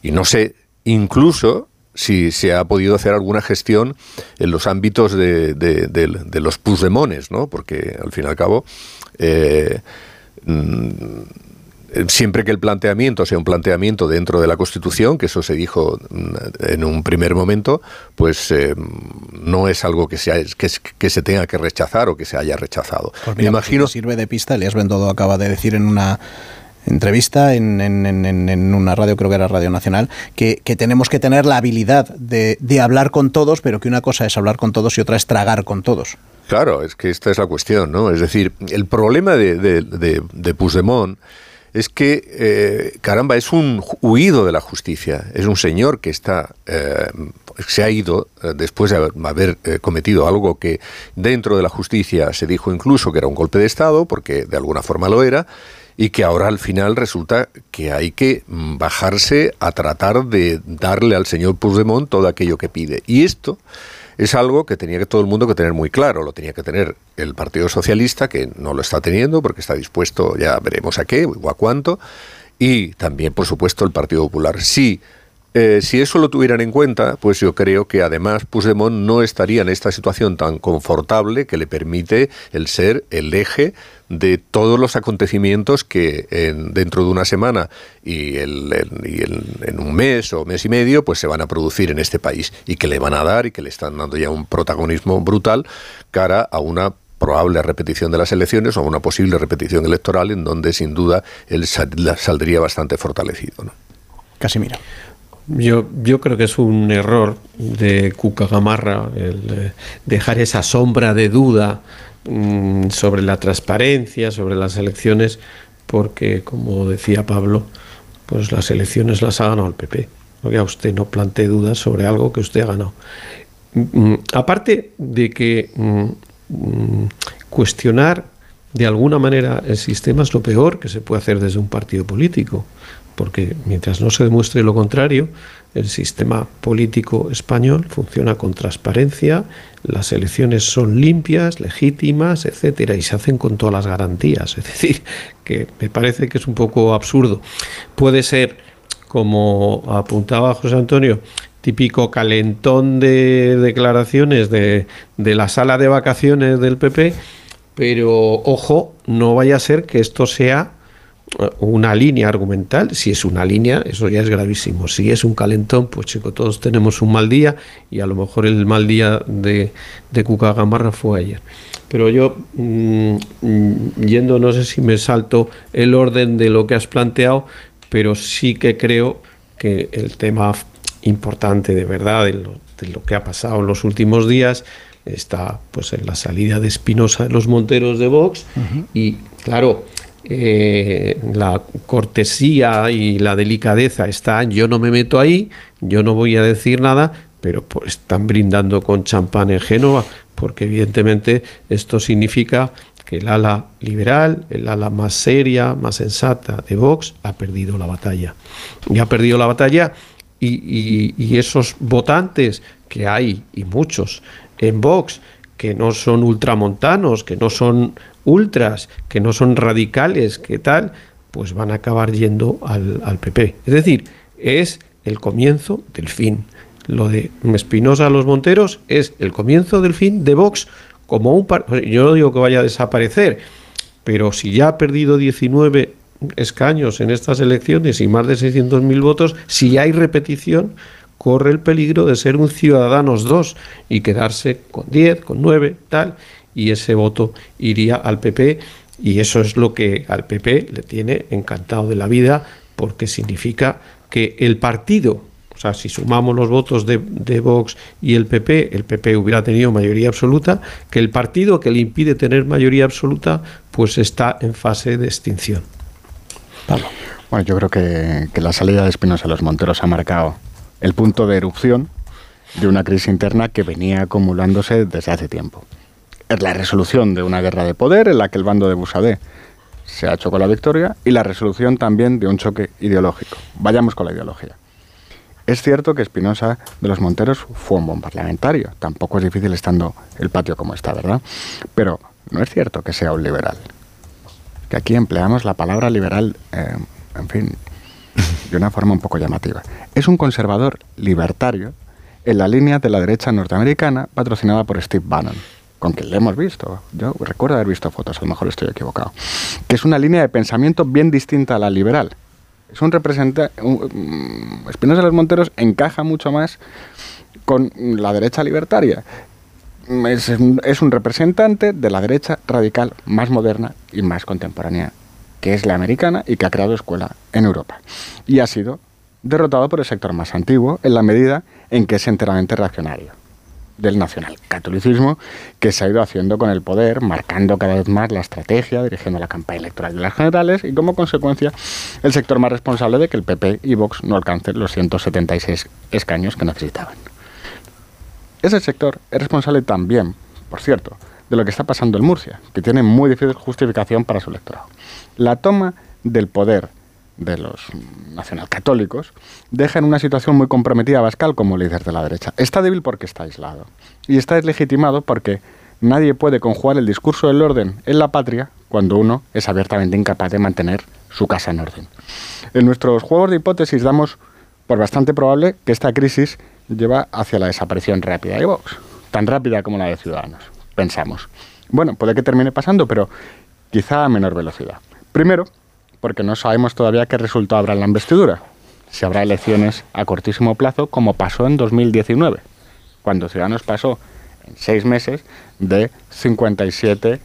Y no sé, incluso si se ha podido hacer alguna gestión en los ámbitos de, los pusdemones, ¿no? Porque al fin y al cabo. Eh, mm, siempre que el planteamiento sea un planteamiento dentro de la Constitución, que eso se dijo mm, en un primer momento, pues eh, no es algo que, sea, que, se tenga que rechazar o que se haya rechazado. Pues Me imagino. sirve de pista, Elías Bendodo acaba de decir en una entrevista en, en, una radio, creo que era Radio Nacional, que, tenemos que tener la habilidad de, hablar con todos, pero que una cosa es hablar con todos y otra es tragar con todos. Claro, es que esta es la cuestión, ¿no? Es decir, el problema de, de, de, de Puigdemont es que, eh, caramba, es un huido de la justicia, es un señor que está, eh, se ha ido eh, después de haber cometido algo que dentro de la justicia se dijo incluso que era un golpe de Estado, porque de alguna forma lo era, y que ahora al final resulta que hay que mm, bajarse a tratar de darle al señor Puigdemont todo aquello que pide. Y esto es algo que tenía que todo el mundo que tener muy claro. Lo tenía que tener el Partido Socialista, que no lo está teniendo porque está dispuesto, ya veremos a qué o a cuánto, y también, por supuesto, el Partido Popular. Sí eh, si eso lo tuvieran en cuenta, pues yo creo que además Puigdemont no estaría en esta situación tan confortable que le permite el ser el eje de todos los acontecimientos que dentro de una semana y, en un mes o mes y medio pues se van a producir en este país y que le van a dar y que le están dando ya un protagonismo brutal cara a una probable repetición de las elecciones o a una posible repetición electoral en donde sin duda él saldría bastante fortalecido. ¿no? Casimiro. Yo, yo creo que es un error de Cuca Gamarra el eh, dejar esa sombra de duda mm, sobre la transparencia, sobre las elecciones, porque, como decía Pablo, pues las elecciones las ha ganado el PP. Que a usted no plantee dudas sobre algo que usted ha ganado. Mm, aparte de que mm, cuestionar de alguna manera el sistema es lo peor que se puede hacer desde un partido político porque mientras no se demuestre lo contrario, el sistema político español funciona con transparencia, las elecciones son limpias, legítimas, etcétera, y se hacen con todas las garantías. Es decir, que me parece que es un poco absurdo. Puede ser, como apuntaba José Antonio, típico calentón de declaraciones de, de la sala de vacaciones del PP, pero ojo, no vaya a ser que esto sea una línea argumental, si es una línea, eso ya es gravísimo. Si es un calentón, pues chico, todos tenemos un mal día y a lo mejor el mal día de, de Cuca Gamarra fue ayer. Pero yo, mm, yendo, no sé si me salto el orden de lo que has planteado, pero sí que creo que el tema importante de verdad, de lo, que ha pasado en los últimos días, está pues en la salida de Espinosa de los Monteros de Vox y claro, eh, la cortesía y la delicadeza están, yo no me meto ahí, yo no voy a decir nada, pero pues, están brindando con champán en Génova, porque evidentemente esto significa que el ala liberal, el ala más seria, más sensata de Vox, ha perdido la batalla. Y ha perdido la batalla y esos votantes que hay, y muchos, en Vox, que no son ultramontanos, que no son ultras, que no son radicales, que tal, pues van a acabar yendo al, PP. Es decir, es el comienzo del fin. Lo de Espinosa a los Monteros es el comienzo del fin de Vox como un... Yo no digo que vaya a desaparecer, pero si ya ha perdido 19 escaños en estas elecciones y más de 600.000 votos, si hay repetición, corre el peligro de ser un Ciudadanos 2 y quedarse con 10, con 9, tal, y ese voto iría al PP y eso es lo que al PP le tiene encantado de la vida porque significa que el partido, o sea, si sumamos los votos de, Vox y el PP, el PP hubiera tenido mayoría absoluta, que el partido que le impide tener mayoría absoluta, pues está en fase de extinción. Pablo. Bueno, yo creo que, que la salida de Espinosa a los Monteros ha marcado el punto de erupción de una crisis interna que venía acumulándose desde hace tiempo es la resolución de una guerra de poder en la que el bando de Busadé se ha hecho con la victoria y la resolución también de un choque ideológico. Vayamos con la ideología. Es cierto que Espinosa de los Monteros fue un buen parlamentario. Tampoco es difícil estando el patio como está, ¿verdad? Pero no es cierto que sea un liberal. Que aquí empleamos la palabra liberal, eh, en fin, de una forma un poco llamativa. Es un conservador libertario en la línea de la derecha norteamericana patrocinada por Steve Bannon, con quien le hemos visto. Yo recuerdo haber visto fotos, a lo mejor estoy equivocado. Que es una línea de pensamiento bien distinta a la liberal. Es un representante. Mm, Espinosa de los Monteros encaja mucho más con la derecha libertaria. Es, es un representante de la derecha radical más moderna y más contemporánea, que es la americana y que ha creado escuela en Europa. Y ha sido derrotado por el sector más antiguo en la medida en que es enteramente reaccionario del nacionalcatolicismo que se ha ido haciendo con el poder, marcando cada vez más la estrategia, dirigiendo la campaña electoral de las generales y como consecuencia el sector más responsable de que el PP y Vox no alcancen los 176 escaños que necesitaban. Ese sector es responsable también, por cierto, de lo que está pasando en Murcia, que tiene muy difícil justificación para su electorado. La toma del poder de los nacionalcatólicos deja en una situación muy comprometida a Bascal como líder de la derecha. Está débil porque está aislado y está deslegitimado porque nadie puede conjugar el discurso del orden en la patria cuando uno es abiertamente incapaz de mantener su casa en orden. En nuestros juegos de hipótesis damos por bastante probable que esta crisis lleva hacia la desaparición rápida de Vox, tan rápida como la de Ciudadanos, pensamos. Bueno, puede que termine pasando, pero quizá a menor velocidad. Primero, porque no sabemos todavía qué resultado habrá en la investidura, si habrá elecciones a cortísimo plazo, como pasó en 2019, cuando Ciudadanos pasó en seis meses de 57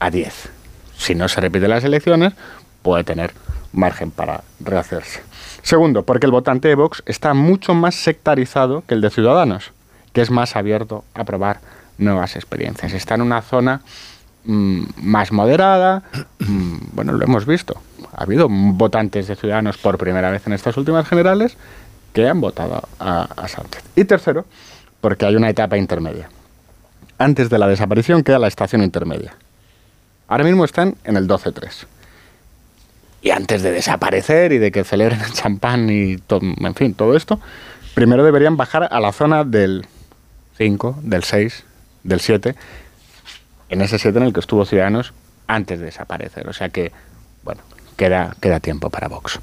a 10. Si no se repiten las elecciones, puede tener margen para rehacerse. Segundo, porque el votante de Vox está mucho más sectarizado que el de Ciudadanos, que es más abierto a probar nuevas experiencias. Está en una zona mm, más moderada, mm, bueno, lo hemos visto. Ha habido votantes de Ciudadanos por primera vez en estas últimas generales que han votado a, a Sánchez. Y tercero, porque hay una etapa intermedia. Antes de la desaparición queda la estación intermedia. Ahora mismo están en el 12-3 y antes de desaparecer y de que celebren el champán y todo, en fin, todo esto, primero deberían bajar a la zona del 5, del 6, del 7, en ese 7 en el que estuvo Ciudadanos antes de desaparecer. O sea que, bueno, queda, queda tiempo para Vox.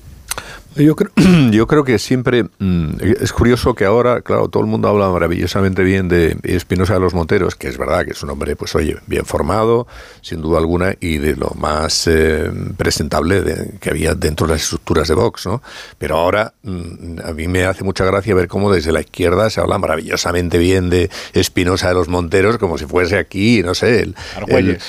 Yo creo, *clears throat* yo creo que siempre mm, es curioso que ahora, claro, todo el mundo habla maravillosamente bien de Espinosa de los Monteros, que es verdad que es un hombre, pues oye, bien formado, sin duda alguna, y de lo más eh, presentable que había dentro de las estructuras de Vox, ¿no? Pero ahora mm, a mí me hace mucha gracia ver cómo desde la izquierda se habla maravillosamente bien de Espinosa de los Monteros, como si fuese aquí, no sé, el,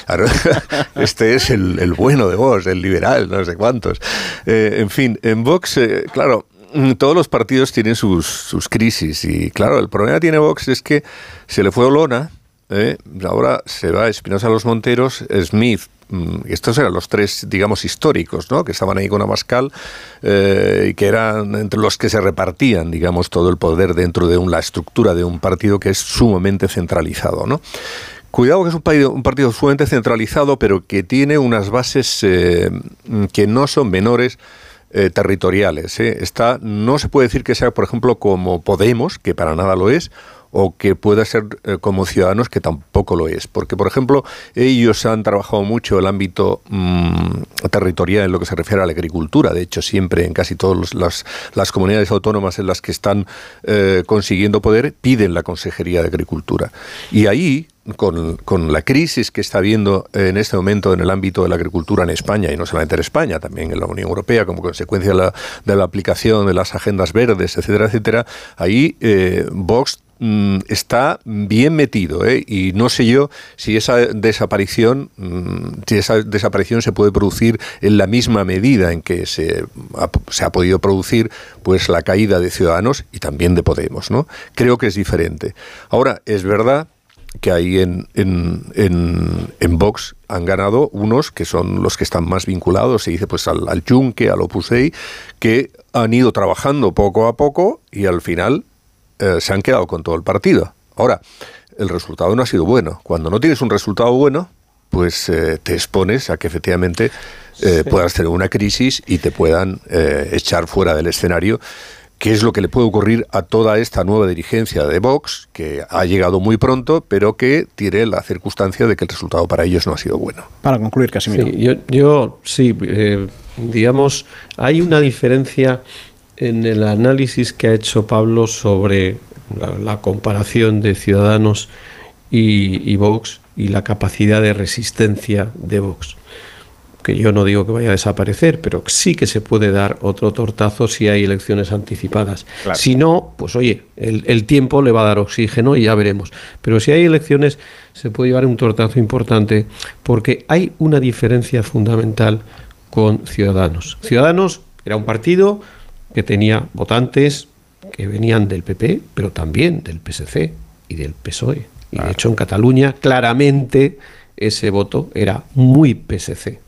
*laughs* este es el, bueno de Vox, el liberal, no sé cuántos. Eh, en fin, en Vox claro, mm, todos los partidos tienen sus, crisis y claro, el problema tiene Vox es que se le fue Olona, ¿eh? ahora se va Espinosa Los Monteros, Smith, mm, estos eran los tres, digamos, históricos, ¿no? Que estaban ahí con Abascal eh, y que eran entre los que se repartían, digamos, todo el poder dentro de la estructura de un partido que es sumamente centralizado, ¿no? Cuidado que es un partido, un partido sumamente centralizado, pero que tiene unas bases eh, que no son menores eh, territoriales. ¿eh? Está, no se puede decir que sea, por ejemplo, como Podemos, que para nada lo es, o que pueda ser eh, como Ciudadanos, que tampoco lo es. Porque, por ejemplo, ellos han trabajado mucho el ámbito mm, territorial en lo que se refiere a la agricultura. De hecho, siempre en casi todas las, comunidades autónomas en las que están consiguiendo poder, piden la Consejería de Agricultura. Y ahí con, con, la crisis que está habiendo en este momento en el ámbito de la agricultura en España, y no solamente en España, también en la Unión Europea, como consecuencia de la, de la aplicación de las agendas verdes, etcétera, etcétera, ahí eh, Vox mm, está bien metido ¿eh? y no sé yo si esa desaparición mm, si esa desaparición se puede producir en la misma medida en que se ha, se ha podido producir pues la caída de Ciudadanos y también de Podemos no creo que es diferente ahora es verdad que ahí en, en, en, Vox han ganado unos que son los que están más vinculados, se dice pues al, al Junque, al Opus que han ido trabajando poco a poco y al final eh, se han quedado con todo el partido. Ahora, el resultado no ha sido bueno. Cuando no tienes un resultado bueno, pues eh, te expones a que efectivamente eh, puedas tener una crisis y te puedan echar fuera del escenario qué es lo que le puede ocurrir a toda esta nueva dirigencia de Vox, que ha llegado muy pronto, pero que tiene la circunstancia de que el resultado para ellos no ha sido bueno. Para concluir, Casimiro. Sí, yo, yo sí, eh, digamos, hay una diferencia en el análisis que ha hecho Pablo sobre la, comparación de Ciudadanos y, y Vox y la capacidad de resistencia de Vox que yo no digo que vaya a desaparecer, pero sí que se puede dar otro tortazo si hay elecciones anticipadas. Si no, pues oye, el, tiempo le va a dar oxígeno y ya veremos. Pero si hay elecciones, se puede llevar un tortazo importante porque hay una diferencia fundamental con Ciudadanos. Ciudadanos era un partido que tenía votantes que venían del PP, pero también del PSC y del PSOE. Y de hecho en Cataluña claramente ese voto era muy PSC.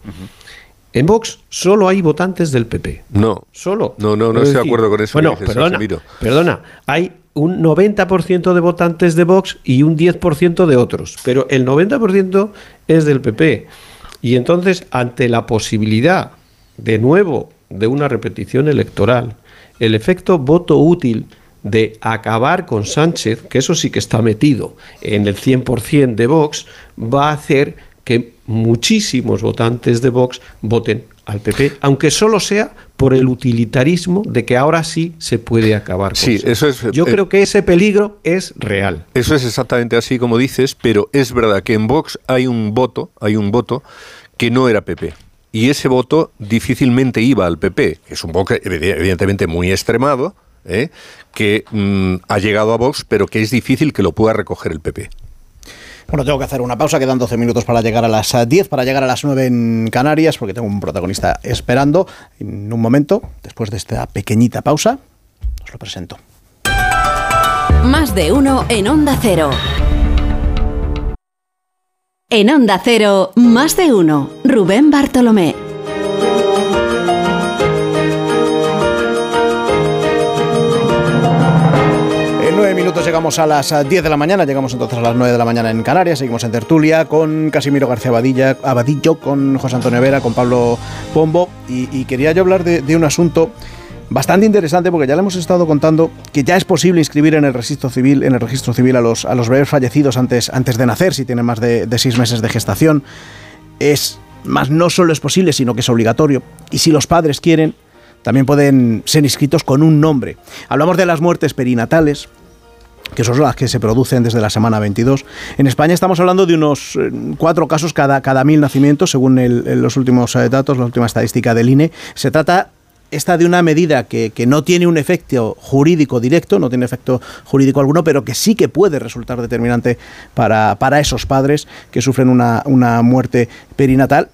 En Vox solo hay votantes del PP. No. Solo. No, no, no estoy de acuerdo con eso. Bueno, perdona, perdona. Hay un 90% de votantes de Vox y un 10% de otros. Pero el 90% es del PP. Y entonces, ante la posibilidad, de nuevo, de una repetición electoral, el efecto voto útil de acabar con Sánchez, que eso sí que está metido en el 100% de Vox, va a hacer que muchísimos votantes de Vox voten al PP, aunque solo sea por el utilitarismo de que ahora sí se puede acabar. Con sí, eso es. Yo eh, creo que ese peligro es real. Eso es exactamente así como dices, pero es verdad que en Vox hay un voto, hay un voto que no era PP. Y ese voto difícilmente iba al PP, que es un voto evidentemente muy extremado, ¿eh? que mm, ha llegado a Vox, pero que es difícil que lo pueda recoger el PP. Bueno, tengo que hacer una pausa, quedan 12 minutos para llegar a las 10, para llegar a las 9 en Canarias, porque tengo un protagonista esperando. En un momento, después de esta pequeñita pausa, os lo presento. Más de uno en Onda Cero. En Onda Cero, más de uno. Rubén Bartolomé. minutos llegamos a las 10 eh, de la mañana, llegamos entonces a las 9 de la mañana en Canarias, seguimos en tertulia con Casimiro García Abadilla, Abadillo, con José Antonio Vera, con Pablo Pombo y, quería yo hablar de, un asunto bastante interesante porque ya le hemos estado contando que ya es posible inscribir en el registro civil, en el registro civil a los, a los bebés fallecidos antes, antes de nacer, si tienen más de, seis meses de gestación. Es más, no solo es posible, sino que es obligatorio. Y si los padres quieren, también pueden ser inscritos con un nombre. Hablamos de las muertes perinatales, que son las que se producen desde la semana 22. En España estamos hablando de unos eh, cuatro casos cada, cada mil nacimientos, según los últimos eh, datos, la última estadística del INE. Se trata esta de una medida que, no tiene un efecto jurídico directo, no tiene efecto jurídico alguno, pero que sí que puede resultar determinante para, esos padres que sufren una, muerte perinatal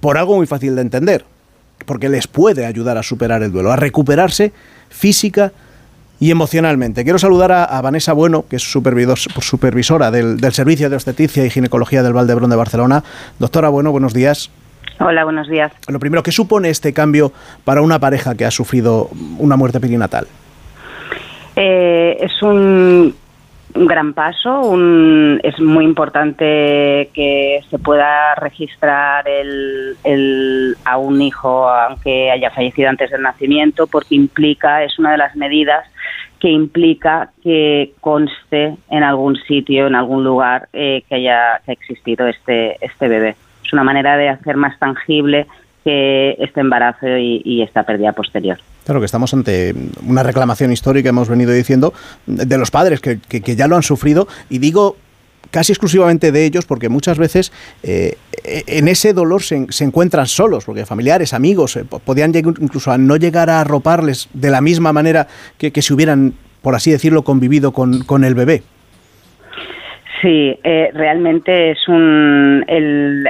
por algo muy fácil de entender, porque les puede ayudar a superar el duelo, a recuperarse física, y emocionalmente. Quiero saludar a, Vanessa Bueno, que es supervisora del, Servicio de Obstetricia y Ginecología del Valdebrón de Barcelona. Doctora Bueno, buenos días. Hola, buenos días. Lo primero, ¿qué supone este cambio para una pareja que ha sufrido una muerte perinatal? Eh, es un, gran paso. es muy importante que se pueda registrar a un hijo, aunque haya fallecido antes del nacimiento, porque implica, es una de las medidas que implica que conste en algún sitio, en algún lugar, eh, que haya existido este, este bebé. Una manera de hacer más tangible que este embarazo y, esta pérdida posterior. Claro que estamos ante una reclamación histórica, hemos venido diciendo, de los padres que, ya lo han sufrido. Y digo casi exclusivamente de ellos, porque muchas veces eh, en ese dolor se, encuentran solos, porque familiares, amigos, eh, podían incluso a no llegar a arroparles de la misma manera que si hubieran, por así decirlo, convivido con el bebé. Sí, eh, realmente es un el,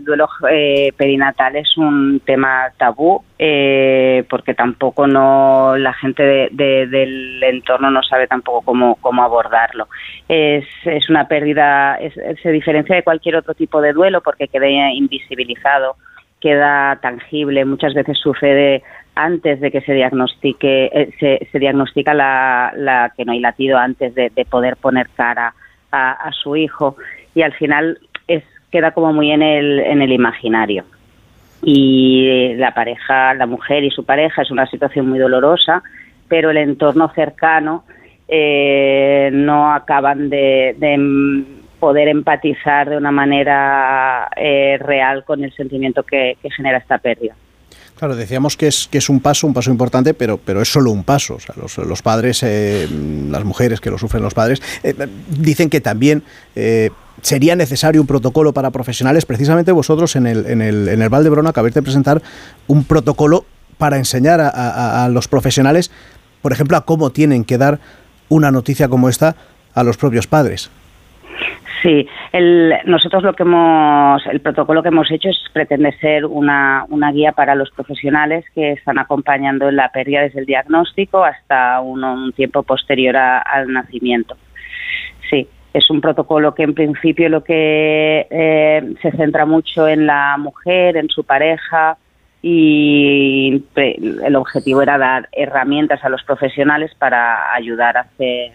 duelo eh, perinatal es un tema tabú eh, porque tampoco no la gente del entorno no sabe tampoco cómo, cómo abordarlo. Es, es una pérdida, se diferencia de cualquier otro tipo de duelo porque queda invisibilizado, queda tangible. Muchas veces sucede antes de que se diagnostique se, se diagnostica la, la que no hay latido antes de, de poder poner cara a, su hijo y al final es queda como muy en el, en el imaginario. Y la pareja, la mujer y su pareja es una situación muy dolorosa, pero el entorno cercano eh, no acaban de, poder empatizar de una manera eh, real con el sentimiento que genera esta pérdida. Claro, decíamos que es, que es un paso, un paso importante, pero, pero es solo un paso. O sea, los, los padres, eh, las mujeres que lo sufren los padres, eh, dicen que también eh, sería necesario un protocolo para profesionales. Precisamente vosotros en el, en el, en el Valdebrona acabáis de presentar un protocolo para enseñar a, a los profesionales, por ejemplo, a cómo tienen que dar una noticia como esta a los propios padres. Sí, el, nosotros lo que hemos, el protocolo que hemos hecho es pretende ser una, guía para los profesionales que están acompañando en la pérdida desde el diagnóstico hasta un, un tiempo posterior a, al nacimiento. Sí, es un protocolo que en principio lo que eh, se centra mucho en la mujer, en su pareja y el objetivo era dar herramientas a los profesionales para ayudar a hacer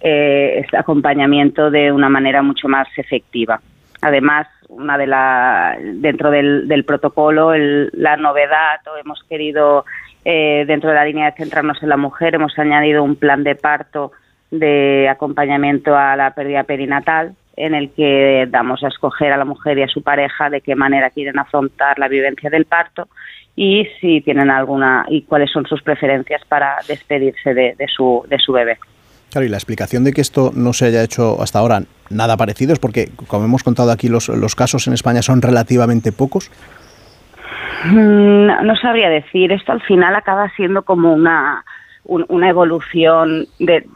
eh, este acompañamiento de una manera mucho más efectiva. Además, una de la, dentro del, del protocolo, el, la novedad, o hemos querido, eh, dentro de la línea de centrarnos en la mujer, hemos añadido un plan de parto de acompañamiento a la pérdida perinatal, en el que damos a escoger a la mujer y a su pareja de qué manera quieren afrontar la vivencia del parto y si tienen alguna y cuáles son sus preferencias para despedirse de, de su, de su bebé. Claro, y la explicación de que esto no se haya hecho hasta ahora nada parecido es porque, como hemos contado aquí, los, los casos en España son relativamente pocos. Mm, No, no sabría decir. Esto al final acaba siendo como una, un- una evolución de,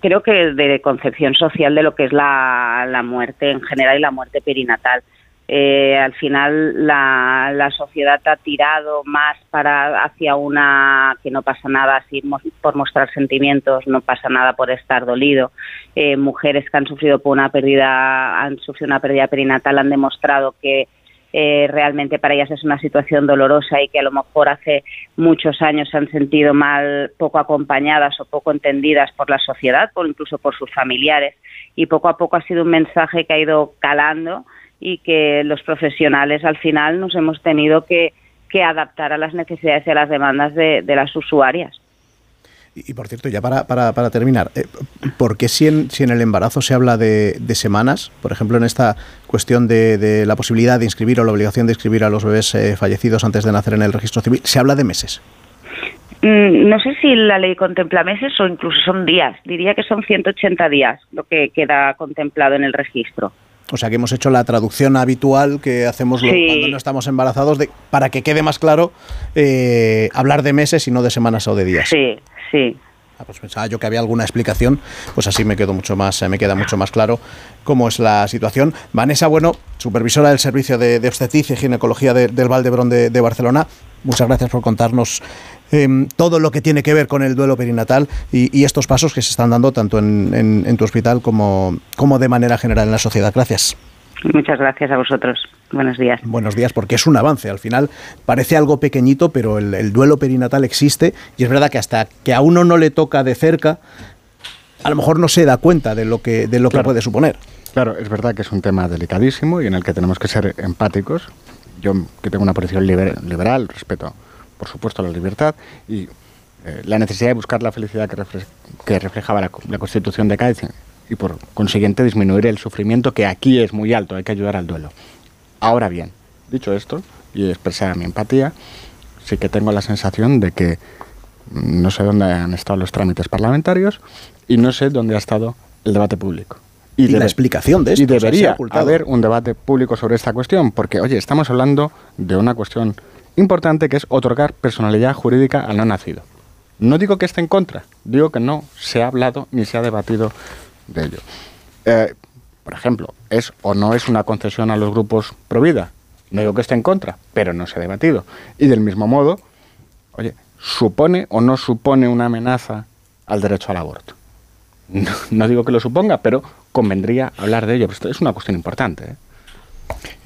creo que de concepción social de lo que es la, la muerte en general y la muerte perinatal. Eh, al final la, sociedad ha tirado más para hacia una que no pasa nada así por mostrar sentimientos, no pasa nada por estar dolido. Eh, mujeres que han sufrido por una pérdida, han sufrido una pérdida perinatal han demostrado que eh, realmente para ellas es una situación dolorosa y que a lo mejor hace muchos años se han sentido mal, poco acompañadas o poco entendidas por la sociedad o incluso por sus familiares. Y poco a poco ha sido un mensaje que ha ido calando y que los profesionales al final nos hemos tenido que, que adaptar a las necesidades y a las demandas de, de las usuarias. Y, y, por cierto, ya para, para, para terminar, eh, ¿por qué si en, si en el embarazo se habla de, de semanas, por ejemplo, en esta cuestión de, de, la posibilidad de inscribir o la obligación de inscribir a los bebés eh, fallecidos antes de nacer en el registro civil, se habla de meses? Mm, No sé si la ley contempla meses o incluso son días. Diría que son 180 días lo que queda contemplado en el registro. O sea que hemos hecho la traducción habitual que hacemos Sí. cuando no estamos embarazados de, para que quede más claro eh, hablar de meses y no de semanas o de días. Sí, sí. Ah, pues pensaba yo que había alguna explicación, pues así me quedo mucho más, eh, me queda mucho más claro cómo es la situación. Vanessa Bueno, supervisora del Servicio de, de Obstetricia y Ginecología de- del Valdebrón de, de Barcelona, muchas gracias por contarnos em, todo lo que tiene que ver con el duelo perinatal y, y estos pasos que se están dando tanto en, en- en tu hospital como, como de manera general en la sociedad. Gracias. Muchas gracias a vosotros. Buenos días. Buenos días, porque es un avance. Al final parece algo pequeñito, pero el, el duelo perinatal existe y es verdad que hasta que a uno no le toca de cerca, a lo mejor no se da cuenta de lo que, de lo que Claro. puede suponer. Claro, es verdad que es un tema delicadísimo y en el que tenemos que ser empáticos. Yo, que tengo una posición liber- liberal, respeto, por supuesto, la libertad y eh, la necesidad de buscar la felicidad que, refle- que reflejaba la, co- la Constitución de Cádiz y, por consiguiente, disminuir el sufrimiento que aquí es muy alto. Hay que ayudar al duelo. Ahora bien, dicho esto y expresar mi empatía, sí que tengo la sensación de que no sé dónde han estado los trámites parlamentarios y no sé dónde ha estado el debate público. Y la explicación de esto, Y debería haber un debate público sobre esta cuestión, porque, oye, estamos hablando de una cuestión importante que es otorgar personalidad jurídica al no nacido. No digo que esté en contra, digo que no se ha hablado ni se ha debatido de ello. Eh, por ejemplo, ¿es o no es una concesión a los grupos pro vida? No digo que esté en contra, pero no se ha debatido. Y del mismo modo, oye, ¿supone o no supone una amenaza al derecho al aborto? No, digo que lo suponga, pero convendría hablar de ello. Pero es una cuestión importante. ¿eh?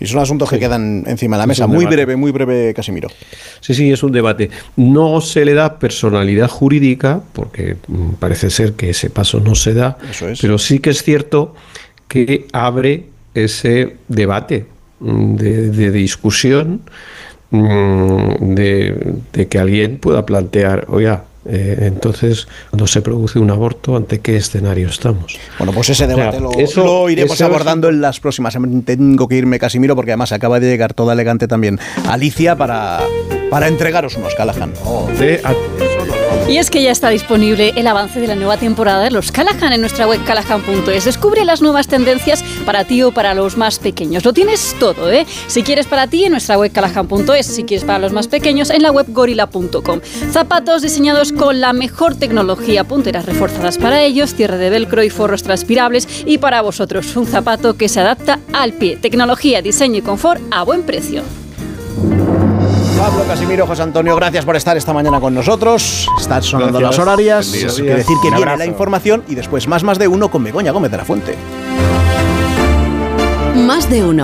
Y son asuntos que quedan encima de la Es mesa. Muy breve, muy breve, Casimiro. Sí, sí, es un debate. No se le da personalidad jurídica, porque mm, parece ser que ese paso no se da, Eso es. pero sí que es cierto que abre ese debate mm, de, de discusión, mm, de, de que alguien pueda plantear, oiga, eh, entonces, cuando se produce un aborto, ¿ante qué escenario estamos? Bueno, pues ese debate O sea, lo, eso- lo iremos abordando en las próximas. Tengo que irme, Casimiro, porque además acaba de llegar toda elegante también Alicia para, para entregaros unos Callahan. Y es que ya está disponible el avance de la nueva temporada de los Callahan en nuestra web callahan.es. Descubre las nuevas tendencias para ti o para los más pequeños. Lo tienes todo, ¿eh? Si quieres para ti en nuestra web callahan.es, si quieres para los más pequeños en la web gorilla.com. Zapatos diseñados con la mejor tecnología, punteras reforzadas para ellos, cierre de velcro y forros transpirables y para vosotros un zapato que se adapta al pie. Tecnología, diseño y confort a buen precio. Pablo Casimiro, José Antonio, gracias por estar esta mañana con nosotros. Están sonando Gracias. las horarias. Quiere decir que viene la información y después más más de uno con Begoña Gómez de la Fuente. Más de uno.